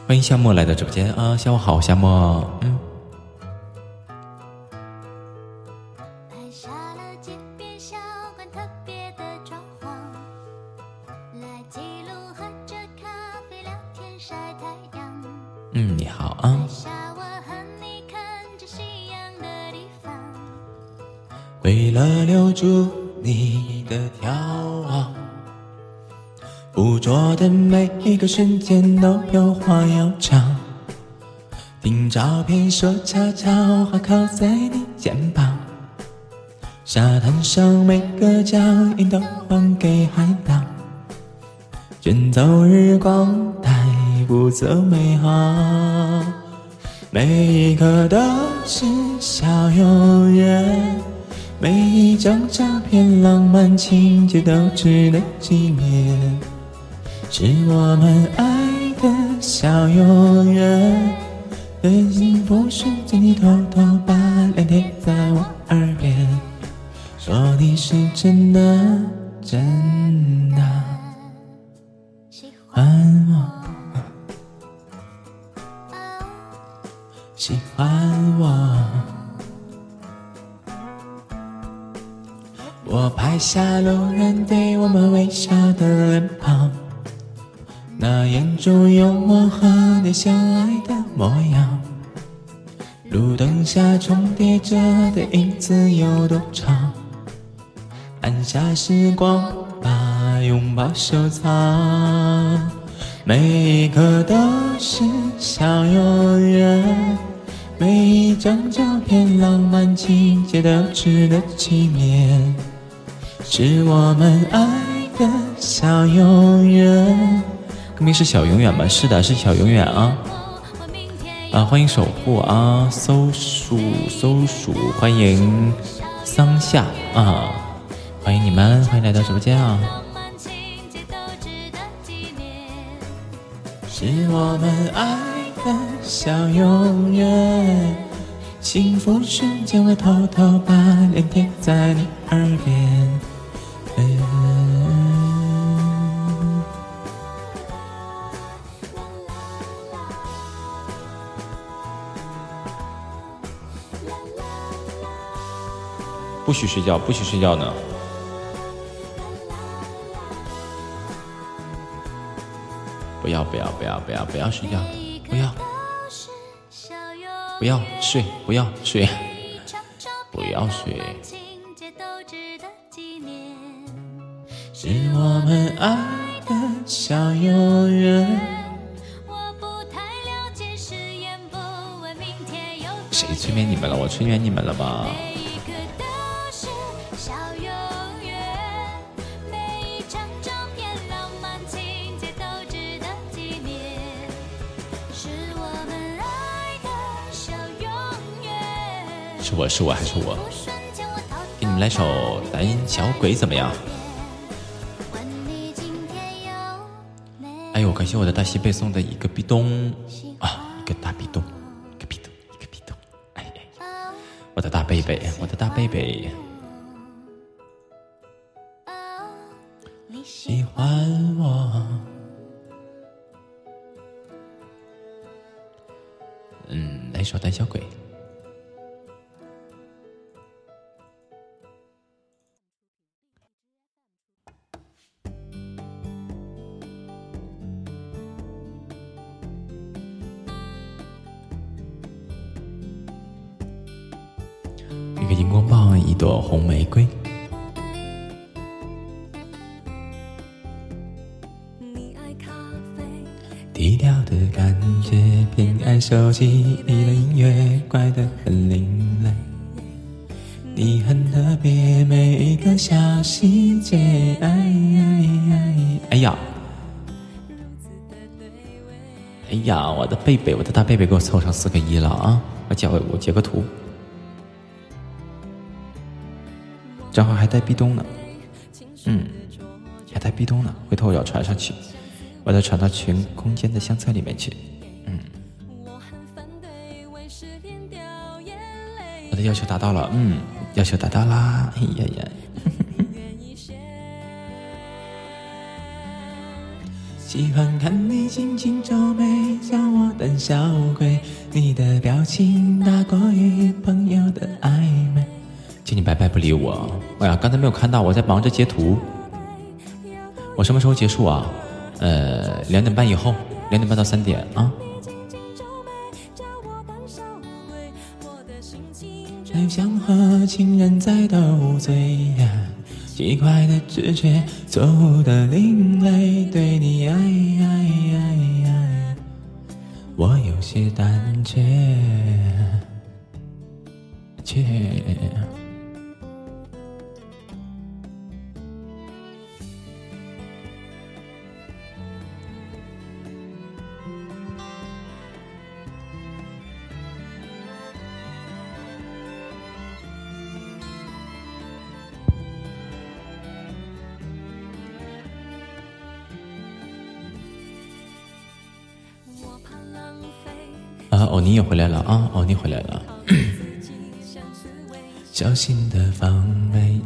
欢迎夏沫来到直播间啊！下午好，夏沫，嗯。嗯，住你的眺望，捕捉的每一个瞬间都有话要讲。听照片说悄悄话，靠在你肩膀。沙滩上每个脚印都还给海浪，卷走日光，带不走美好。每一刻都是小永远，每一张照片浪漫情节都值得纪念，是我们爱的小永远。最幸福瞬间，你偷偷把脸贴在我耳边，说你是真的真的喜欢我，喜欢我。我拍下路人对我们微笑的脸庞，那眼中有我和你相爱的模样。路灯下重叠着的影子有多长？按下时光，把拥抱收藏。每一刻都是小永远，每一张照片浪漫情节都值得纪念，是我们爱的小永远。歌名是小永远吗？是的，是小永远啊。啊，欢迎守护啊，搜鼠搜鼠，欢迎桑夏啊，欢迎你们，欢迎来到直播间啊。是我们爱的小永远，幸福瞬间我偷偷把脸贴在你耳边。不许睡觉，不许睡觉呢！不要不要不要不要不要睡觉，不要不要睡，不要睡，不要睡。是我们爱的小永远。谁催眠你们了？我催眠你们了吗？我是我还是我？给你们来首《胆小鬼》怎么样？哎呦，感谢我的大西贝送的一个壁咚啊，一个大壁咚，一个壁咚，一个壁咚。哎哎，我的大贝贝，我的大贝贝。喜欢我，嗯，来首《胆小鬼》。一朵红玫瑰。低调的感觉，偏爱手机里的音乐，怪得很另类。你很特别，每一个小细节。哎哎呀，哎呀，我的贝贝，我的大贝贝，给我凑上四个一了啊！我截我我截个图，账号还带壁咚呢，嗯，还带壁咚呢，回头我要传上去。我再传到群空间的相册里面去。嗯，我的要求达到了，嗯，要求达到啦。嘿呀呀！喜欢看你轻轻皱眉，叫我胆小鬼。你的表情大过于朋友的暧昧。请你白白不理我。哎呀，刚才没有看到，我在忙着截图。我什么时候结束啊？呃，两点半以后，两点半到三点啊。想和情人在斗嘴，奇怪的直觉，错误的另类，对你爱爱爱爱，我有些胆怯，怯。啊，欧尼也回来了啊，哦，你回来了。小心的防备，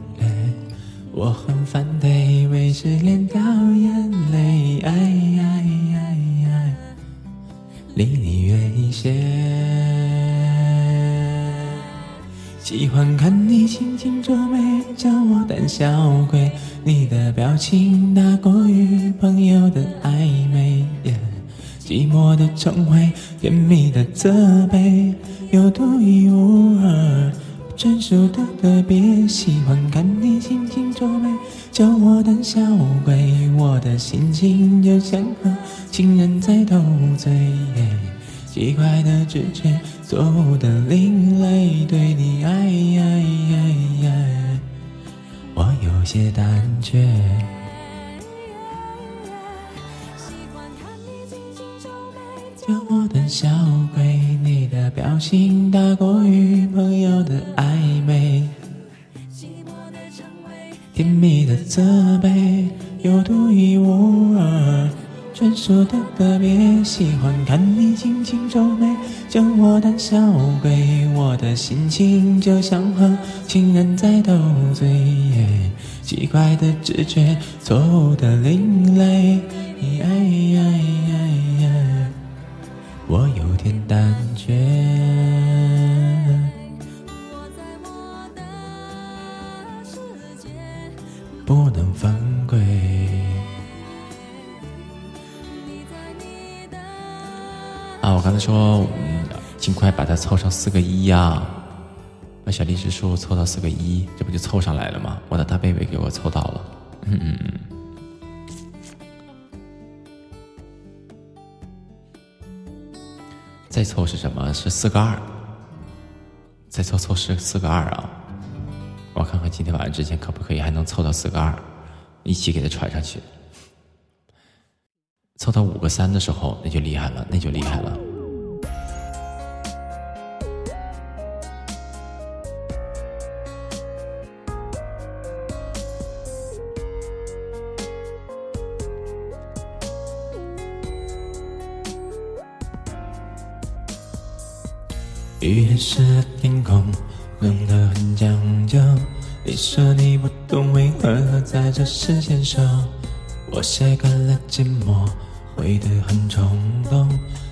我很反对为失恋掉眼泪。哎哎哎哎，离你远一些。喜欢看你轻轻皱眉，叫我胆小鬼。你的表情大过于朋友的暧昧。寂寞的称谓，甜蜜的责备，有独一无二，专属的特别。喜欢看你轻轻皱眉，叫我胆小鬼。我的心情就像和情人在斗嘴，奇怪的直觉，错误的另类，对你爱爱爱，我有些胆怯。我的小鬼，你的表情大过于朋友的暧昧，甜蜜的责备又独一无二，专属的特别。喜欢看你轻轻皱眉，叫我胆小鬼。我的心情就像和情人在斗嘴，奇怪的直觉，错误的另类。哎呀说，嗯，尽快把它凑上四个一呀，把小荔枝树凑到四个一，这不就凑上来了吗？我的大贝贝给我凑到了，嗯嗯嗯。再凑是什么？是四个二。再凑凑是四个二啊！我看看今天晚上之前可不可以还能凑到四个二，一起给它传上去。凑到五个三的时候，那就厉害了，那就厉害了。是天空，冷得很讲究。你说你不懂为何在这时牵手，我习惯了寂寞，回得很冲动。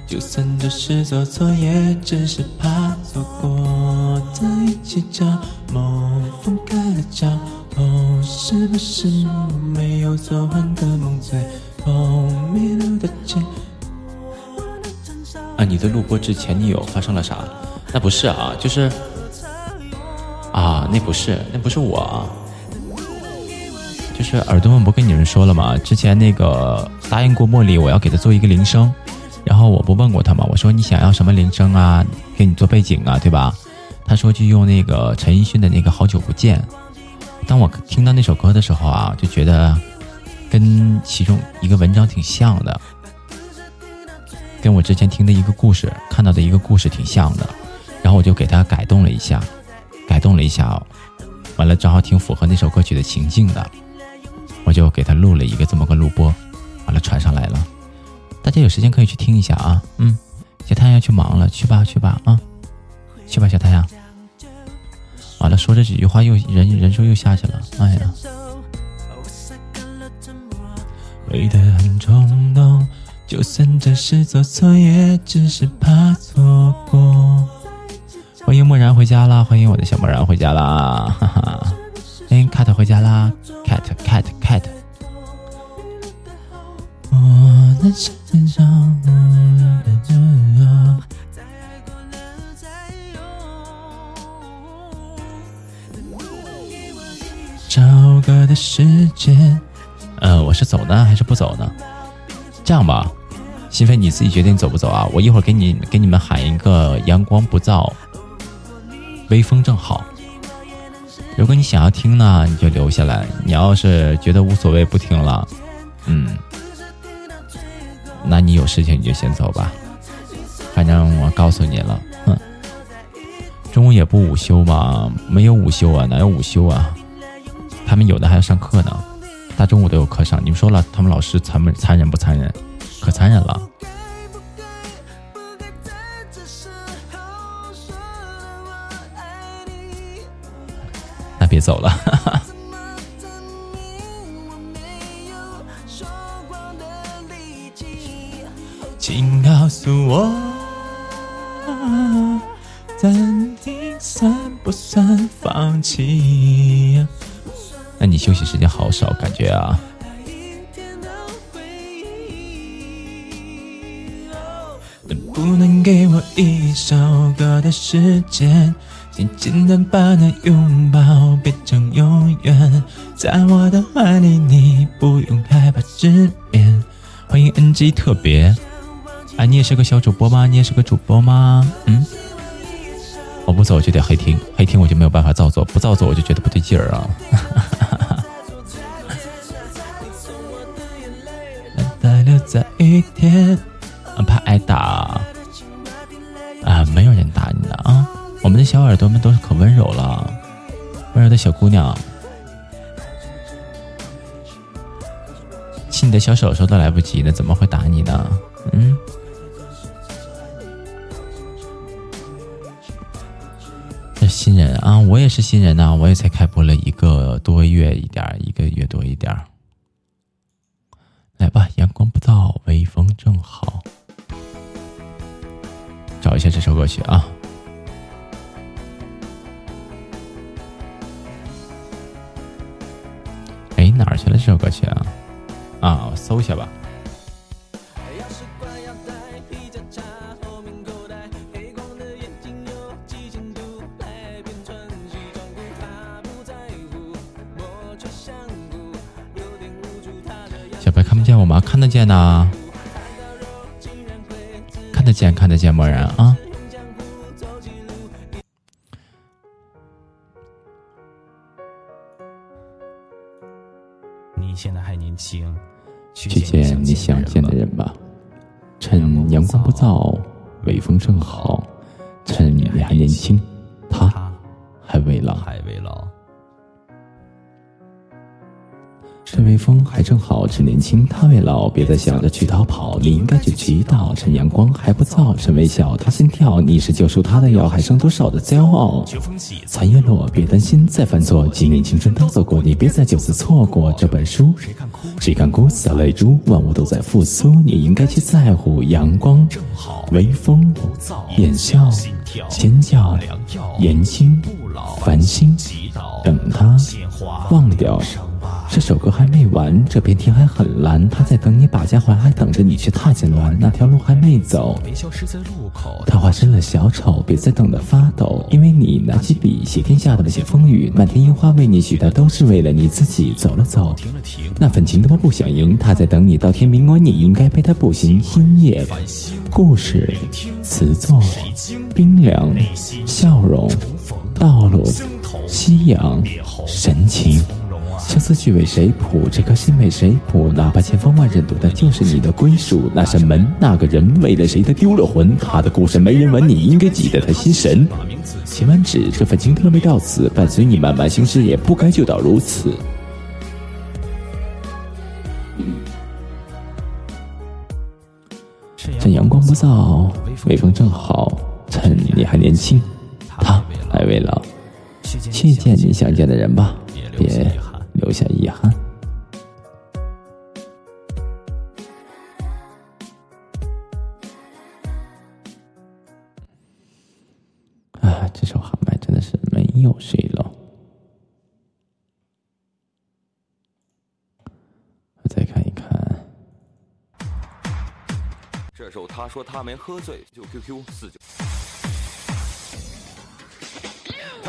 就算这是做错，也只是怕错过在一起着梦，分开了脚痛，是不是没有做完的梦，最后迷路的街？啊，你的录播之前女友发生了啥？那不是啊，就是。啊，那不是，那不是我，就是耳朵们不跟你们说了吗？之前那个答应过茉莉，我要给她做一个铃声，然后我不问过她吗？我说你想要什么铃声啊？给你做背景啊，对吧？她说就用那个陈奕迅的那个好久不见。当我听到那首歌的时候啊，就觉得跟其中一个文章挺像的，跟我之前听的一个故事、看到的一个故事挺像的，然后我就给他改动了一下。改动了一下，哦完了正好挺符合那首歌曲的情境的，我就给他录了一个这么个录播，完了传上来了。大家有时间可以去听一下啊，嗯，小太阳去忙了，去吧去吧啊，去吧小太阳。完了说这几句话又人人数又下去了，哎呀。回得很冲动，就算这是做错，也只是怕错过。欢迎漠然回家啦！欢迎我的小漠然回家啦！哈哈，欢迎 cat 回家啦！cat cat cat。我的身上找个的时间，呃，我是走呢还是不走呢？这样吧，心飞你自己决定走不走啊？我一会儿给你给你们喊一个阳光不燥。微风正好，如果你想要听呢，你就留下来；你要是觉得无所谓不听了，嗯，那你有事情你就先走吧。反正我告诉你了，哼，中午也不午休吗？没有午休啊，哪有午休啊？他们有的还要上课呢，大中午都有课上。你们说了，他们老师残不残忍不残忍？可残忍了。别走了，请告诉我，暂停算不算放弃？那你休息时间好少，感觉啊？能不能给我一首歌的时间？紧紧的把那拥抱变成永远，在我的怀里，你不用害怕失眠。欢迎 NG 特别，啊，你也是个小主播吗？你也是个主播吗？嗯，我不走就得黑听，黑听我就没有办法造作，不造作我就觉得不对劲儿啊。待留在雨天，怕挨打啊，没有人打你的啊。我们的小耳朵们都是可温柔了，温柔的小姑娘，亲你的小手手都来不及呢，怎么会打你呢？嗯，这新人啊，我也是新人呐，我也才开播了一个多月一点，一个月多一点。来吧，阳光不燥，微风正好，找一下这首歌曲啊。哪儿去了这首歌曲啊？啊，我搜一下吧。小白看不见我吗？看得见呐，看得见，看得见，默然啊。去见你想见的人吧，趁阳光不燥，微风正好，趁你还年轻，他还未老。这微风还正好，趁年轻他未老，别再想着去逃跑，你应该去祈祷。趁阳光还不燥，趁微笑他心跳，你是救赎他的药，还剩多少的骄傲？残叶落，别担心再犯错，几年青春都走过，你别再就此错过这本书。谁看哭洒泪珠，万物都在复苏，你应该去在乎阳光、微风、眼笑、尖叫、言轻、繁星，等他忘掉。这首歌还没完，这片天还很蓝，他在等你把家还，还等着你去踏进峦。那条路还没走，别消失在路口他化身了小丑，别再等得发抖，因为你拿起笔写天下的那些风雨，漫天樱花为你许的都是为了你自己。走了走，停了停那份情多不想赢，他在等你到天明，我你应该陪他步行。星夜，故事，词作，冰凉，笑容，道路，夕阳，神情。相思曲为谁谱？这颗心为谁谱？哪怕千方万人堵的就是你的归属。那扇门，那个人，为了谁他丢了魂？他的故事没人闻，你应该记得他心神。写完纸，这份情特别到此，伴随你慢慢行驶，也不该就到如此。趁阳光不燥，微风正好，趁你还年轻，他还未老，去见你想见的人吧，别。留下遗憾。啊，这首喊麦真的是没有谁了。我再看一看。这首他说他没喝醉，就 QQ 四九。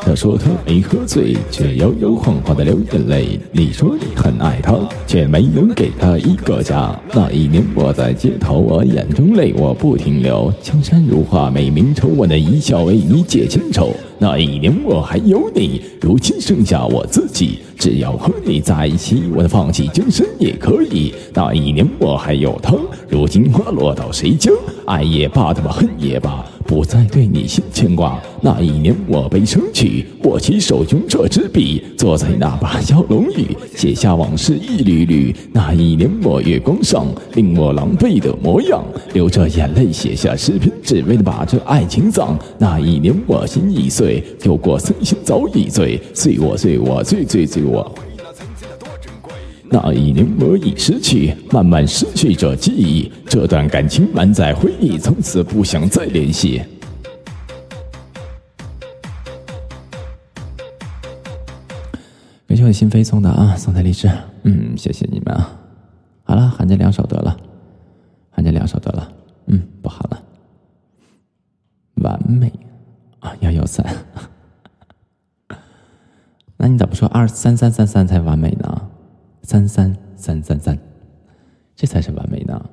他说他没喝醉，却摇摇晃晃的流眼泪。你说你很爱他，却没能给他一个家。那一年我在街头，我眼中泪我不停留。江山如画，美名愁，我那一笑为你解千愁。那一年我还有你，如今剩下我自己。只要和你在一起，我的放弃江山也可以。那一年我还有他，如今花落到谁家？爱也罢，他妈恨也罢。不再对你心牵挂。那一年我被生去，握起手中这支笔，坐在那把小龙椅，写下往事一缕缕。那一年我月光上，令我狼狈的模样，流着眼泪写下诗篇，只为了把这爱情葬。那一年我心已碎，酒过三巡早已醉，碎我碎我醉醉醉我。那一年我已失去，慢慢失去着记忆，这段感情满载回忆，从此不想再联系。感谢我心飞送的啊，送的荔枝，嗯，谢谢你们啊。好了，喊这两首得了，喊这两首得了，嗯，不喊了。完美啊，幺幺三，那你咋不说二三三三三才完美呢？三三三三三，这才是完美呢。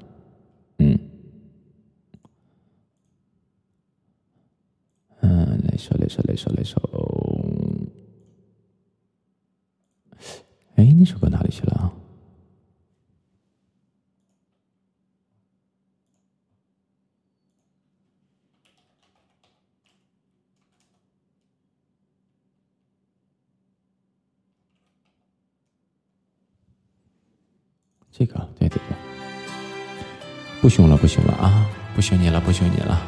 嗯，嗯，来首，来首，来首，来首。哎，那首歌哪里去了？不凶了不凶了啊！不凶你了不凶你了。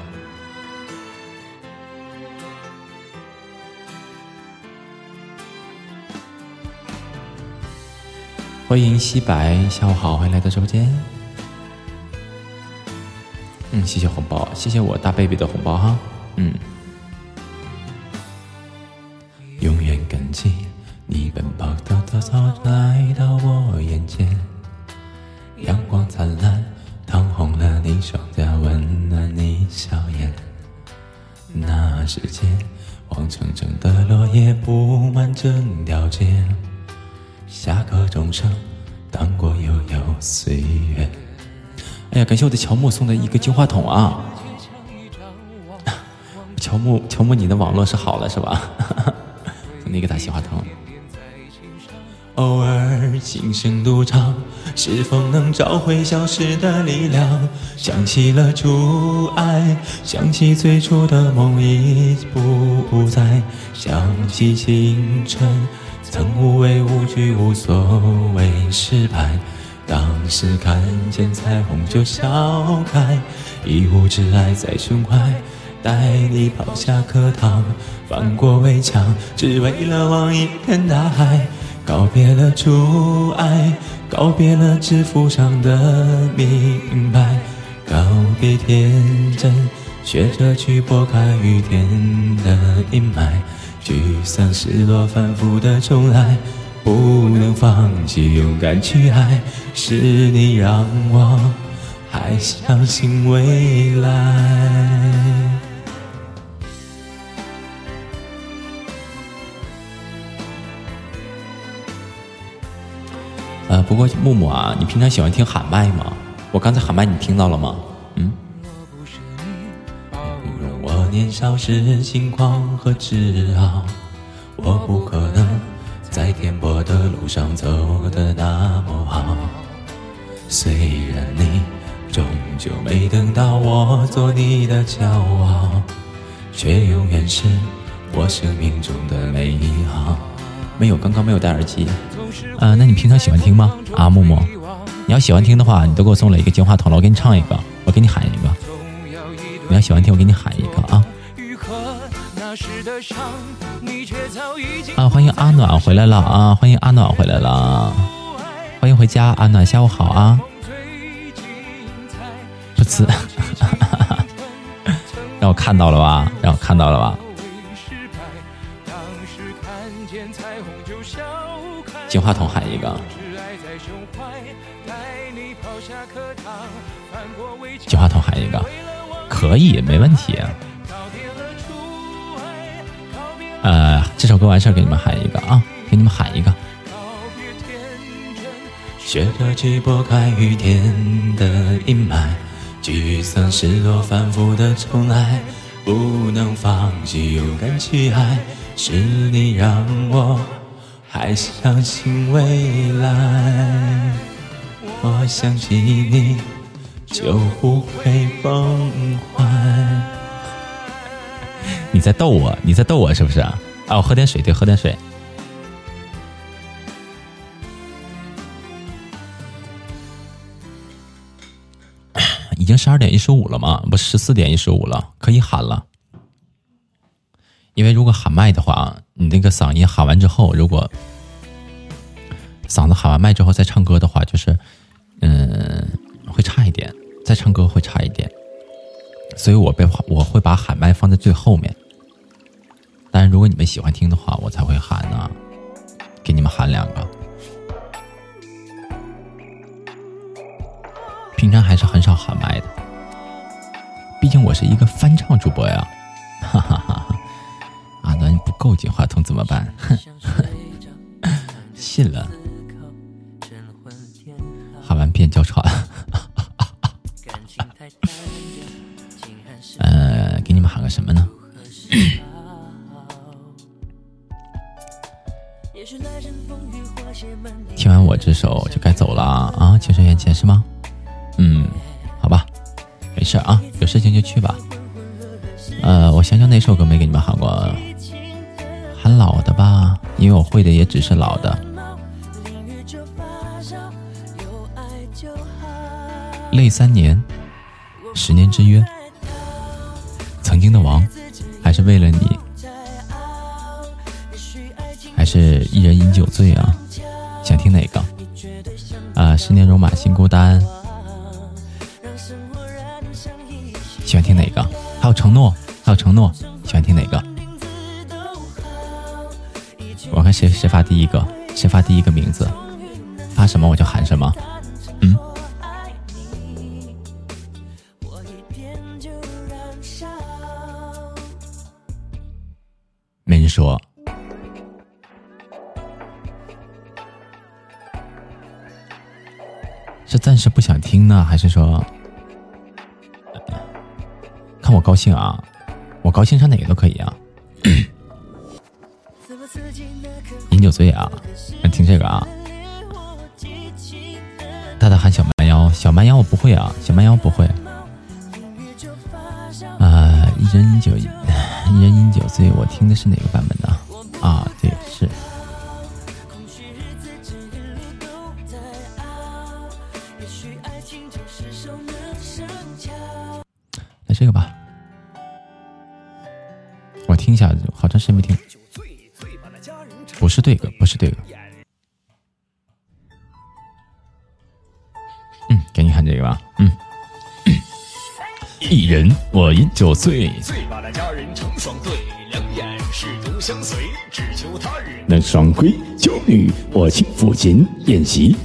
欢迎西白，下午好，欢迎来到直播间。嗯，谢谢红包，谢谢我大 baby 的红包哈。嗯，的乔木送的一个金话筒啊！乔木，乔木，你的网络是好了是吧？送你一个大金话筒。偶尔轻声独唱，是否能找回消失的力量？想起了初爱，想起最初的梦已不在，想起青春曾无畏无惧，无所谓失败。是看见彩虹就笑开，一无挚爱在胸怀，带你跑下课堂，翻过围墙，只为了望一片大海。告别了阻碍，告别了纸符上的明白，告别天真，学着去拨开雨天的阴霾，沮丧、失落、反复的重来。不能放弃，勇敢去爱，是你让我还相信未来。呃，不过木木啊，你平常喜欢听喊麦吗？我刚才喊麦，你听到了吗？嗯。我年少时轻狂和自傲，我不可能。在颠簸的路上走的那么好，虽然你终究没等到我做你的骄傲，却永远是我生命中的美好。没有，刚刚没有戴耳机。啊，那你平常喜欢听吗？啊，木木，你要喜欢听的话，你都给我送了一个金话筒了，我给你唱一个，我给你喊一个。你要喜欢听，我给你喊一个啊。啊，欢迎阿暖回来了啊！欢迎阿暖回来了，欢迎回家，阿暖，下午好啊！不呲，让我看到了吧？让我看到了吧？金话筒喊一个，金话筒喊一个，可以，没问题。呃，这首歌完事儿给你们喊一个啊，给你们喊一个。学着去拨开雨天的阴霾，沮丧、失落、反复的重来，不能放弃，勇敢去爱，是你让我还相信未来。我想起你就不会崩坏。你在逗我？你在逗我是不是啊？啊，我喝点水，对，喝点水。已经十二点一十五了吗？不，十四点一十五了，可以喊了。因为如果喊麦的话，你那个嗓音喊完之后，如果嗓子喊完麦之后再唱歌的话，就是嗯，会差一点。再唱歌会差一点。所以我被我会把喊麦放在最后面，但是如果你们喜欢听的话，我才会喊呢，给你们喊两个。平常还是很少喊麦的，毕竟我是一个翻唱主播呀，哈哈哈！阿暖不够金话筒怎么办？哼，信了，喊完变娇喘。喊个什么呢？听完我这首就该走了啊！情深缘浅是吗？嗯，好吧，没事啊，有事情就去吧。呃，我想想哪首歌没给你们喊过？喊老的吧，因为我会的也只是老的。泪三年，十年之约。曾经的王，还是为了你，还是一人饮酒醉啊？想听哪个？啊，十年戎马心孤单。喜欢听哪个？还有承诺，还有承诺。喜欢听哪个？我看谁谁发第一个，谁发第一个名字，发什么我就喊什么。嗯。没人说，是暂时不想听呢，还是说看我高兴啊？我高兴唱哪个都可以啊。饮酒醉啊，听这个啊。大大喊小蛮腰，小蛮腰我不会啊，小蛮腰不会。啊，一人饮酒。一人饮酒醉，我听的是哪个版本的？啊，对，是。来这个吧，我听一下，好长时间没听。不是对歌，不是对歌。嗯，给你看这个吧，嗯。一人我饮酒醉，醉把那佳人成双对，两眼是独相随，只求他日能双归。娇女我轻抚琴宴席。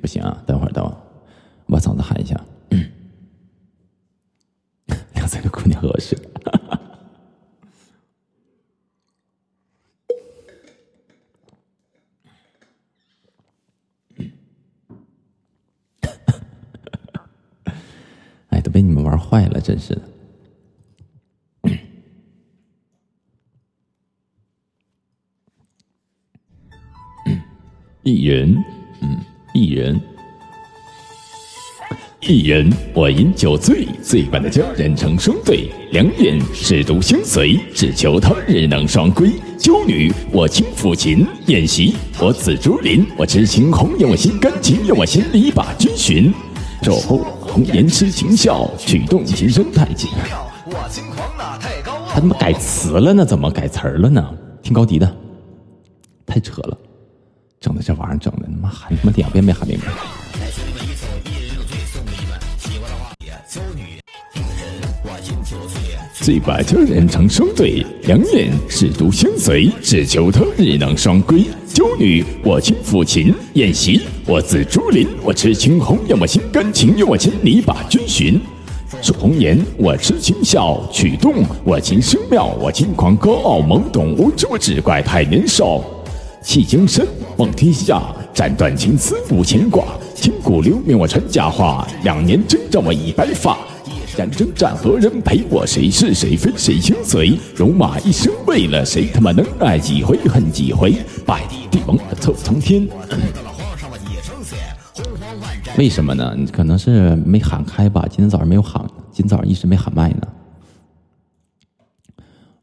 不行啊，等会儿等会儿，我把嗓子喊一下。嗯 两三个姑娘合适。被你们玩坏了，真是的。一人，嗯，一人，一人，我饮酒醉，醉把那佳人成双对，两眼是独相随，只求他日能双归。娇女，我轻抚琴宴席，我紫竹林，我痴情红颜，我心甘情愿，我千里把君寻。守候红颜痴情笑，举动琴声太急。他他妈改词了呢？怎么改词儿了呢？听高迪的，太扯了。整的这玩意儿整的，他妈喊他妈两遍没喊明白。醉把佳人成双对，两眼是独相随，只求他日能双归。娇女我轻抚琴宴席，我自竹林，我痴情红颜，我心甘情愿，我千里把君寻。数红颜，我痴情笑，曲动我琴声妙，我轻狂高傲，懵懂无知，我只怪太年少。弃江山，望天下，斩断情丝无牵挂。千古留名，我传佳话。两年征战，我已白发。战争战，何人陪我？谁是谁非？谁相随？戎马一生，为了谁？他妈能爱几回，恨几回？拜帝王走苍天。为什么呢？可能是没喊开吧。今天早上没有喊，今天早上一直没喊麦呢。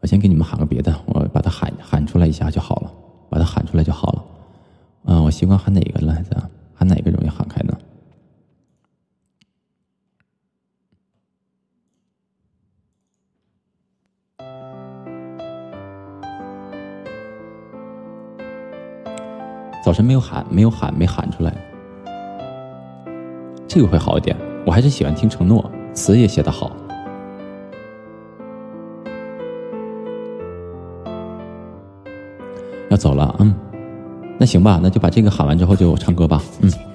我先给你们喊个别的，我把它喊喊出来一下就好了。把它喊出来就好了。嗯，我习惯喊哪个来着？喊哪个容易喊开呢？早晨没有喊，没有喊，没喊出来。这个会好一点。我还是喜欢听承诺，词也写得好。要走了，嗯，那行吧，那就把这个喊完之后就唱歌吧，嗯。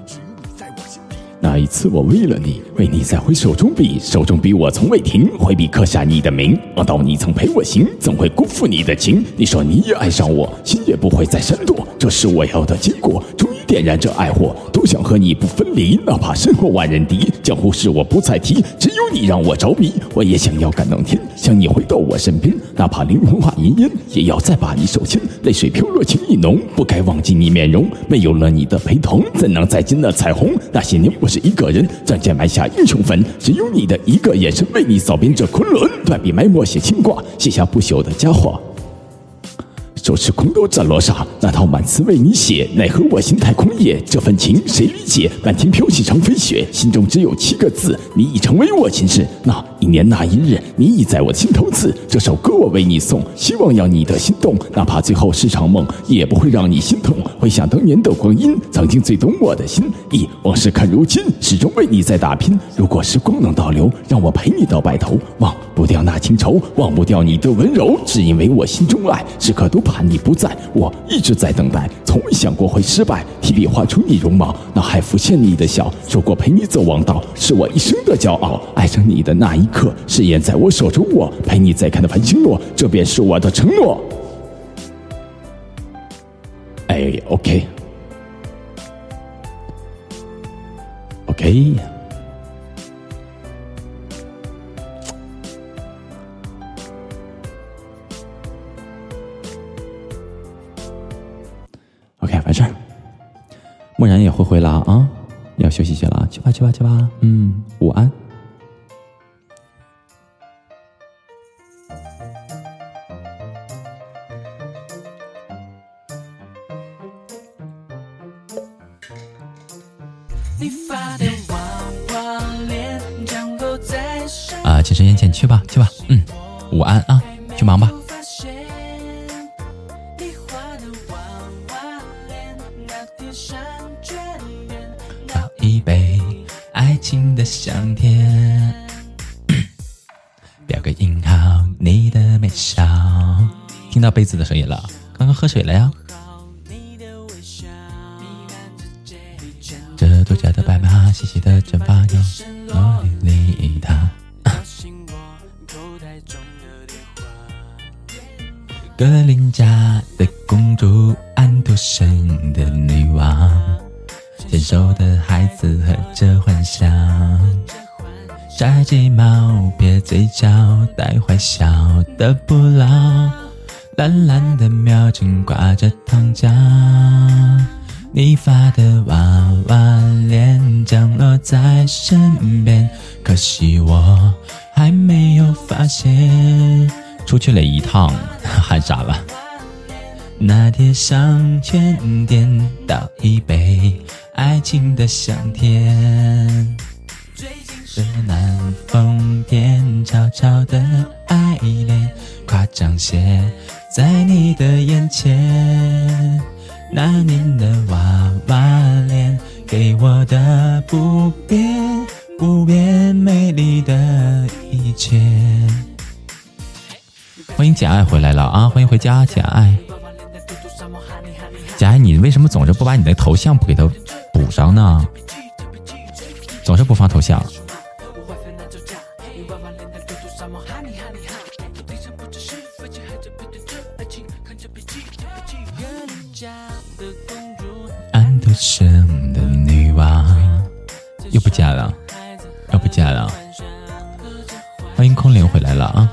那一次，我为了你，为你再挥手中笔，手中笔我从未停，挥笔刻下你的名。望到你曾陪我行，怎会辜负你的情？你说你也爱上我，心也不会再闪躲，这是我要的结果。终于点燃这爱火，多想和你不分离，哪怕身后万人敌。江湖事我不再提，只有你让我着迷。我也想要感动天，想你回到我身边，哪怕灵魂化云烟，也要再把你手牵。泪水飘落情意浓，不该忘记你面容。没有了你的陪同，怎能再见那彩虹？那些年我是一个人，仗剑埋下英雄坟。只有你的一个眼神，为你扫遍这昆仑。断笔埋墨写情挂，写下不朽的佳话。手持空刀斩罗刹，那套满词为你写，奈何我心太空也，这份情谁理解？漫天飘起成飞雪，心中只有七个字，你已成为我前世。那一年那一日，你已在我心头刺。这首歌我为你送，希望让你的心动，哪怕最后是场梦，也不会让你心痛。回想当年的光阴，曾经最懂我的心意，往事看如今，始终为你在打拼。如果时光能倒流，让我陪你到白头，忘不掉那情愁，忘不掉你的温柔，只因为我心中爱，时刻都怕你不在，我一直在等待，从未想过会失败。提笔画出你容貌，脑海浮现你的笑，说过陪你走王道，是我一生的骄傲。爱上你的那一刻，誓言在我手中握，陪你再看那繁星落，这便是我的承诺。哎，OK，OK。OK，完事儿。默然也会回了啊，要休息去了，去吧去吧去吧。嗯，午安。吧，去吧，嗯，午安啊，去忙吧。倒一杯爱情的香甜，标个引号，你的微笑。听到杯子的声音了，刚刚喝水了呀。这独家的白马，细细的卷发，有茉莉里它。格林家的公主，安徒生的女王，牵手的孩子和着幻想，摘鸡毛，撇嘴角，带坏笑的不老，蓝蓝的表情挂着糖浆，你发的娃娃脸降落在身边，可惜我还没有发现。出去了一趟，喊傻了。拿铁上甜点，倒一杯爱情的香甜。是南风天，悄悄的爱恋，夸张些，在你的眼前。那年的娃娃脸，给我的不变不变美丽的一切。欢迎简爱回来了啊！欢迎回家，简爱。简爱，你为什么总是不把你的头像不给他补上呢？总是不放头像。安徒生的女王又不见了，又不见了。欢迎空灵回来了啊！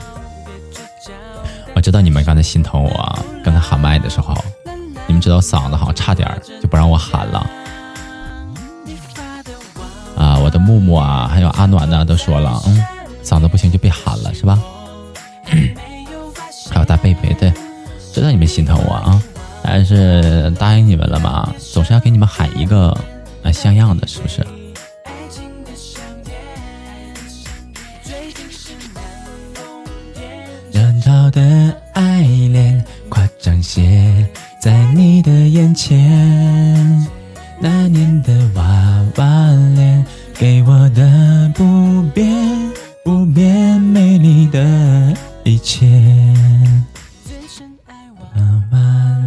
知道你们刚才心疼我，刚才喊麦的时候，你们知道嗓子好像差点就不让我喊了。啊，我的木木啊，还有阿暖呢，都说了，嗯，嗓子不行就别喊了，是吧？还有大贝贝，对，知道你们心疼我啊，但是答应你们了嘛，总是要给你们喊一个啊像样的，是不是？的爱恋，夸张些，在你的眼前。那年的娃娃脸，给我的不变不变美丽的一切。娃娃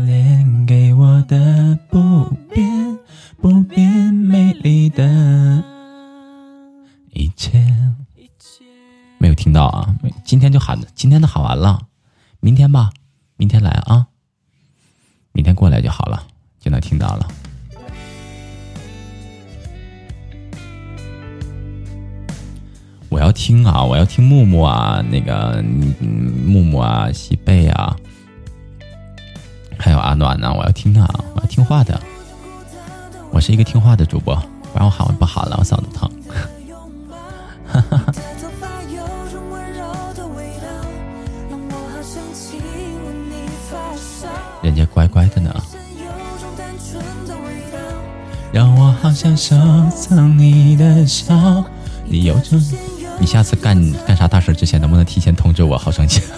脸给我的不变不变美丽的一切。没有听到啊！今天就喊，今天都喊完了，明天吧，明天来啊，明天过来就好了，就能听到了。我要听啊，我要听木木啊，那个木木啊，西贝啊，还有阿暖呢，我要听啊，我要听话的，我是一个听话的主播，不然我喊完不喊了，我嗓子疼。哈哈哈。人家乖乖的呢，让我好想收藏你的笑。你有种，你下次干干啥大事之前，能不能提前通知我？好生气。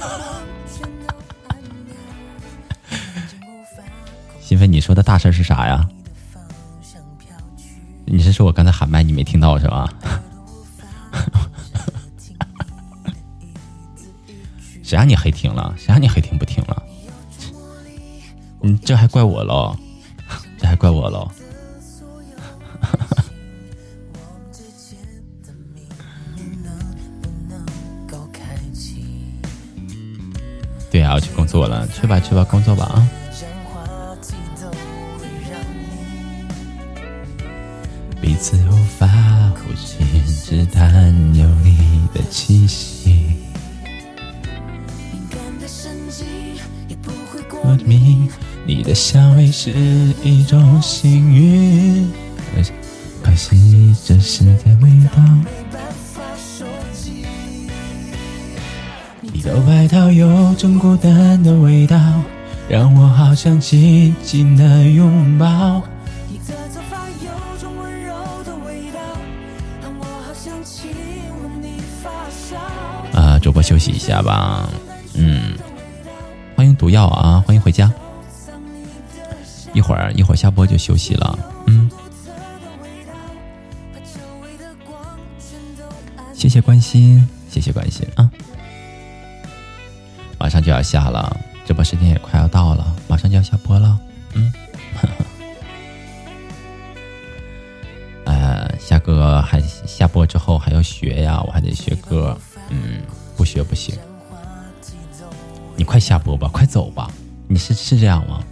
心飞，你说的大事是啥呀？你是说我刚才喊麦你没听到是吧？谁让你黑听了？谁让你黑听不听了？你这还怪我喽？这还怪我喽？对呀，我去工作了，去吧去吧，工作吧啊！彼此无法呼吸，只谈有你的气息。我的命。你的香味是一种幸运，可惜这是的味道。你的外套有种孤单的味道，让我好想紧紧的拥抱。你的头发有种温柔的味道，让我好想亲吻你发梢。主播休息一下吧。嗯，欢迎毒药啊，欢迎回家。一会儿一会儿下播就休息了。嗯，谢谢关心，谢谢关心啊。马上就要下了，直播时间也快要到了，马上就要下播了。嗯。呃，下歌还下播之后还要学呀，我还得学歌。嗯，不学不行。你快下播吧，快走吧。你是是这样吗？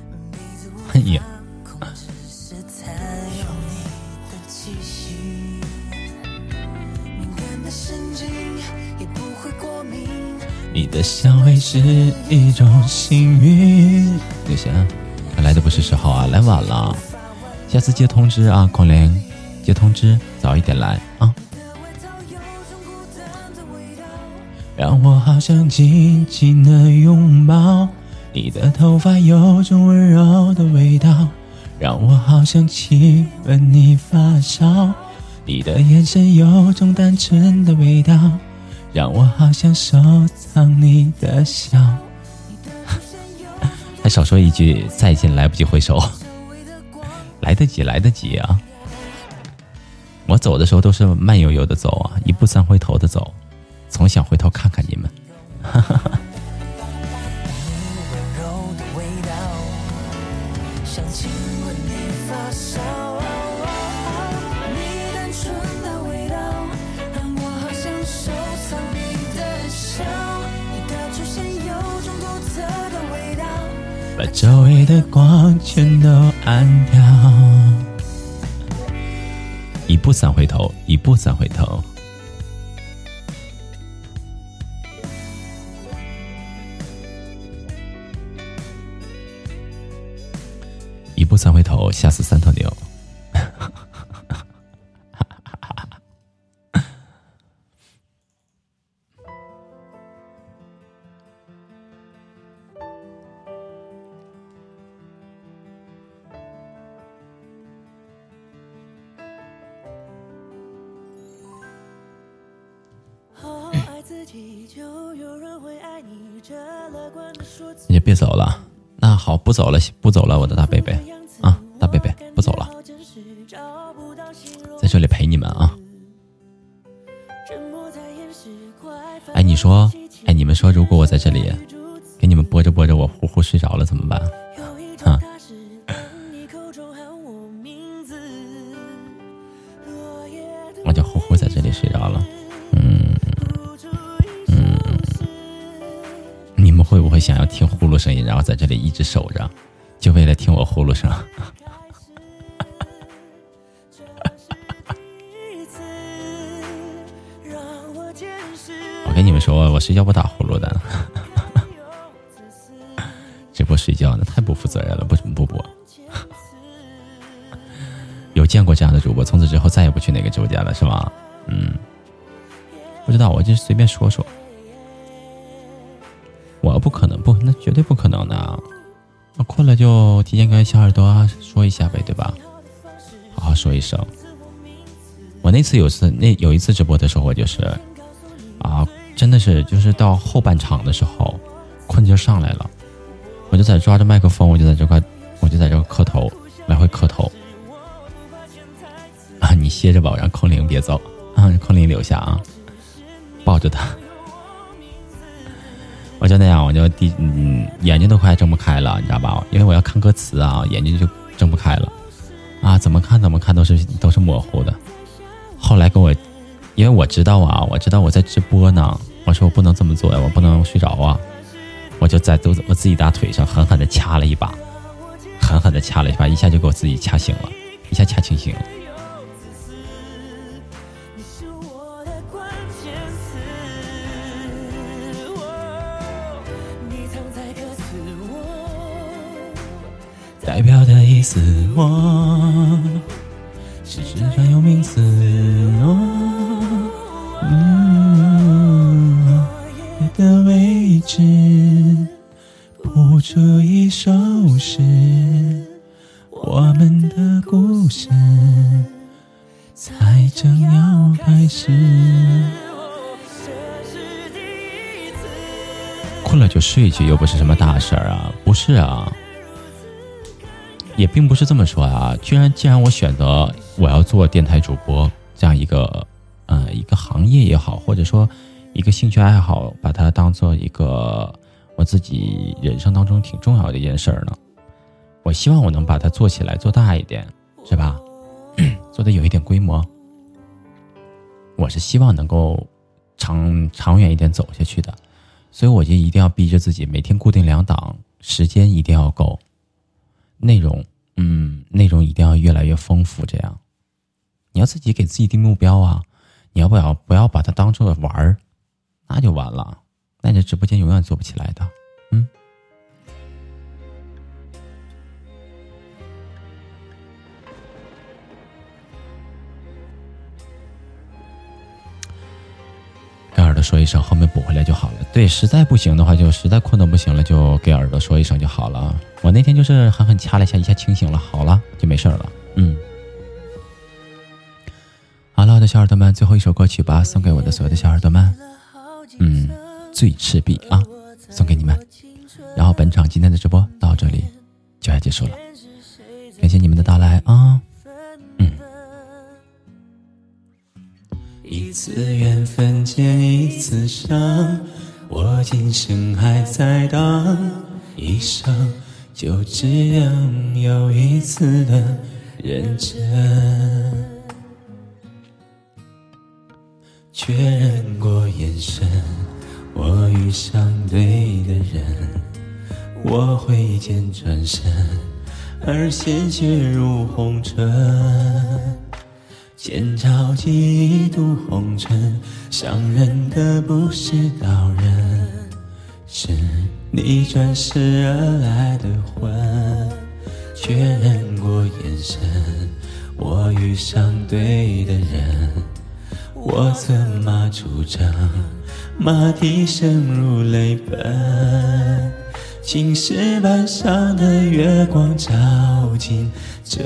的香味是一种幸运。刘贤，来的不是时候啊，来晚了，下次接通知啊，孔玲。接通知，早一点来啊！让我好想紧紧的拥抱你的头发，有种温柔的味道。让我好想亲吻你发梢，你的眼神有种单纯的味道。让我好想收藏你的笑。还少说一句再见，来不及回首。来得及，来得及啊！我走的时候都是慢悠悠的走啊，一步三回头的走，总想回头看看你们。哈哈哈周围的光全都暗掉。一步三回头，一步三回头，一步三回头，吓死三你就别走了，那好，不走了，不走了，我的大贝贝啊，大贝贝，不走了，在这里陪你们啊。哎，你说，哎，你们说，如果我在这里给你们播着播着，我呼呼睡着了怎么办？后在这里一直守着，就为了听我呼噜声？我跟你们说，我 睡觉不打呼噜的，直播睡觉那太不负责任了，不不播。有见过这样的主播，从此之后再也不去那个直播间了，是吗？嗯，不知道，我就随便说说。绝对不可能的。那困了就提前跟小耳朵说一下呗，对吧？好好说一声。我那次有次那有一次直播的时候，我就是啊，真的是就是到后半场的时候，困就上来了，我就在抓着麦克风，我就在这块，我就在这磕头，来回磕头。啊，你歇着吧，我让空灵别走啊，空灵留下啊，抱着他。我就那样，我就第嗯，眼睛都快睁不开了，你知道吧？因为我要看歌词啊，眼睛就睁不开了，啊，怎么看怎么看都是都是模糊的。后来跟我，因为我知道啊，我知道我在直播呢，我说我不能这么做呀，我不能睡着啊，我就在都我自己大腿上狠狠的掐了一把，狠狠的掐了一把，一下就给我自己掐醒了，一下掐清醒了。代表的意思，我是指专有名词。嗯，的位置谱出一首诗，我们的故事才正要开始。困了就睡去，又不是什么大事儿啊，不是啊，也并不是这么说啊。居然，既然我选择我要做电台主播这样一个，呃，一个行业也好，或者说一个兴趣爱好，把它当做一个我自己人生当中挺重要的一件事儿呢。我希望我能把它做起来，做大一点，是吧？做的有一点规模。我是希望能够长长远一点走下去的，所以我就一定要逼着自己每天固定两档，时间一定要够，内容，嗯，内容一定要越来越丰富。这样，你要自己给自己定目标啊！你要不要不要把它当做玩儿，那就完了，那这直播间永远做不起来的。声，后面补回来就好了。对，实在不行的话，就实在困得不行了，就给耳朵说一声就好了。我那天就是狠狠掐了一下，一下清醒了，好了，就没事了。嗯，好了，我的小耳朵们，最后一首歌曲吧，送给我的所有的小耳朵们。嗯，最赤壁啊，送给你们。然后本场今天的直播到这里就要结束了，感谢你们的到来啊。一次缘分结一次伤，我今生还在等，一生就只能有一次的认真。确认过眼神，我遇上对的人，我挥剑转身，而鲜血如红尘。剑潮几度红尘，伤人的不是刀刃，是你转世而来的魂。确认过眼神，我遇上对的人，我策马出征，马蹄声如泪奔。青石板上的月光照进这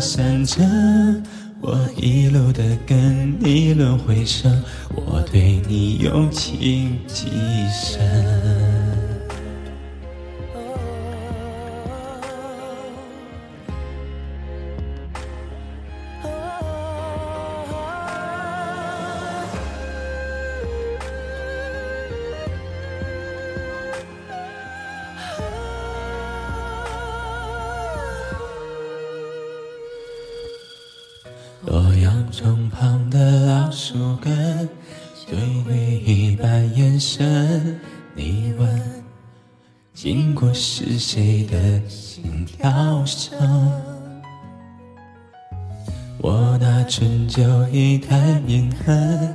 山城。我一路的跟你轮回声，我对你用情极深。我那醇酒一坛饮恨，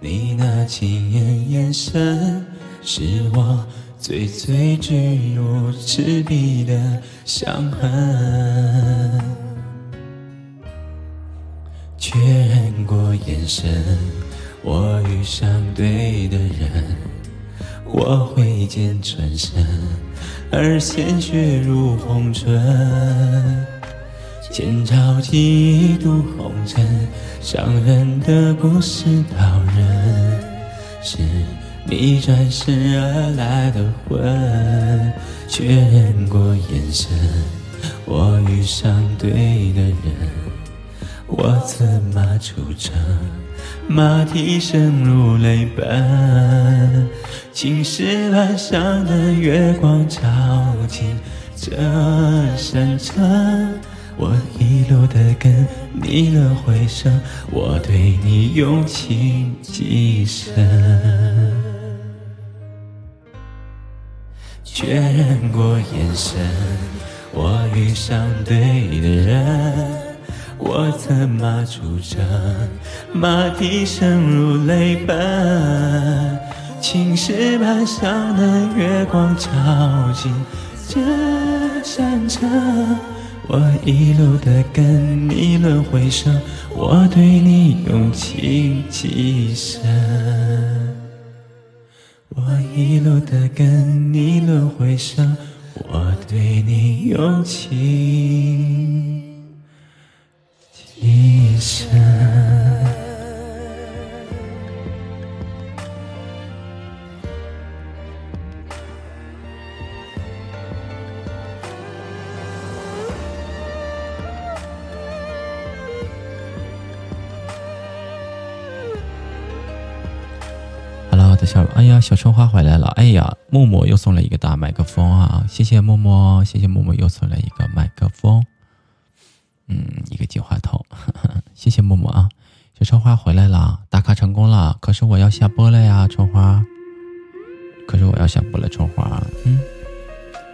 你那轻眼眼神，是我最最坠入赤壁的伤痕。确认过眼神，我遇上对的人，我挥剑转身，而鲜血如红唇。剑潮几度红尘，伤人的不是刀刃，是你转世而来的魂。确认过眼神，我遇上对的人。我策马出征，马蹄声如泪奔。青石板上的月光照进这山城，我一路的跟你轮回声，我对你用情极深。确认过眼神，我遇上对的人。我策马出征，马蹄声如泪奔。青石板上的月光照进这山城，我一路的跟你轮回声，我对你用情极深。我一路的跟你轮回声，我对你用情。极深。哎呀，小春花回来了！哎呀，默默又送了一个大麦克风啊！谢谢默默，谢谢默默又送了一个麦克风，嗯，一个金话筒，谢谢默默啊！小春花回来了，打卡成功了。可是我要下播了呀，春花。可是我要下播了，春花。嗯，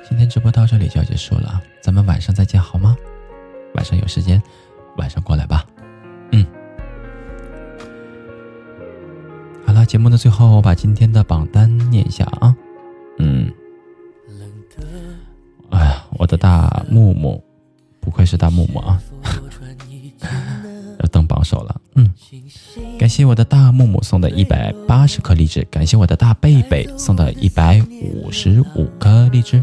今天直播到这里就要结束了，咱们晚上再见好吗？晚上有时间，晚上过来吧。好了，节目的最后，我把今天的榜单念一下啊。嗯，哎呀，我的大木木，不愧是大木木啊，要登榜首了。嗯，感谢我的大木木送的一百八十颗荔枝，感谢我的大贝贝送的一百五十五颗荔枝。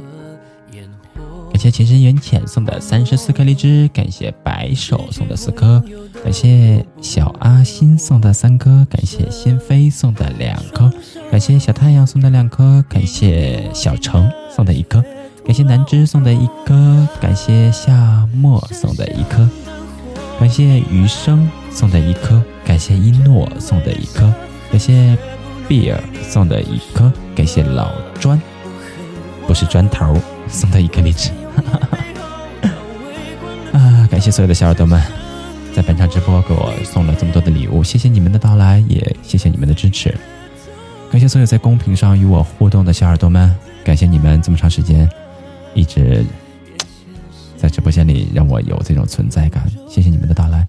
感谢情深缘浅送的三十四颗荔枝，感谢白手送的四颗，感谢小阿星送的三颗，感谢心飞送的两颗，感谢小太阳送的两颗，感谢小程送的一颗，感谢南枝送的一颗，感谢夏末送的一颗，感谢余生送的一颗，感谢一诺送的一颗，感谢碧儿送的一颗，感谢老砖，不是砖头。送的一颗荔枝。啊！感谢所有的小耳朵们，在本场直播给我送了这么多的礼物，谢谢你们的到来，也谢谢你们的支持。感谢所有在公屏上与我互动的小耳朵们，感谢你们这么长时间一直在直播间里让我有这种存在感，谢谢你们的到来。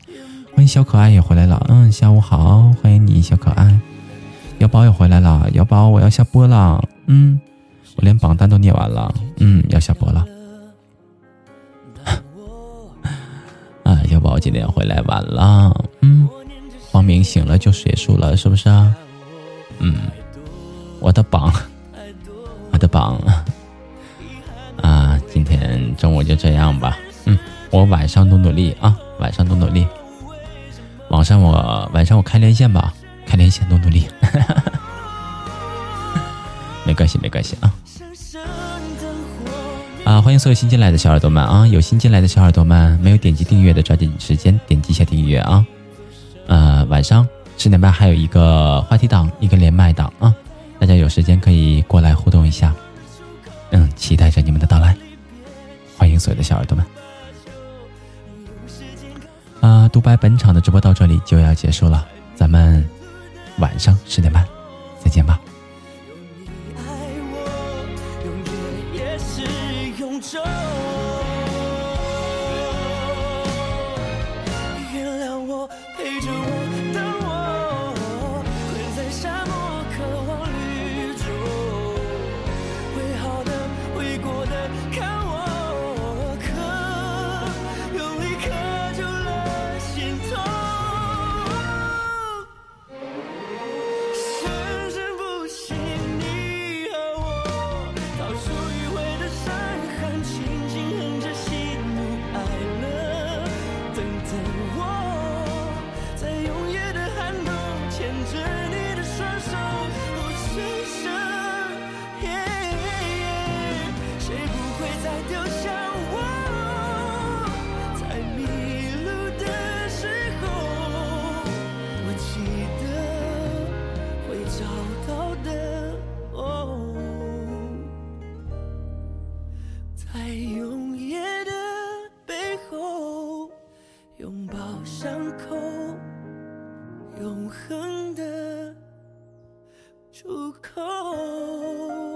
欢迎小可爱也回来了，嗯，下午好，欢迎你，小可爱。瑶宝也回来了，瑶宝，我要下播了，嗯，连榜单都念完了，嗯，要下播了。啊，要不我今天回来晚了，嗯，光明醒了就结束了，是不是啊？嗯，我的榜，我的榜，啊，今天中午就这样吧，嗯，我晚上努努力啊，晚上努努力，晚上我晚上我开连线吧，开连线努努力，没关系没关系啊。啊！欢迎所有新进来的小耳朵们啊！有新进来的小耳朵们，没有点击订阅的，抓紧时间点击一下订阅啊！呃，晚上十点半还有一个话题档，一个连麦档啊！大家有时间可以过来互动一下，嗯，期待着你们的到来。欢迎所有的小耳朵们。啊！独白本场的直播到这里就要结束了，咱们晚上十点半再见吧。伤口永恒的出口。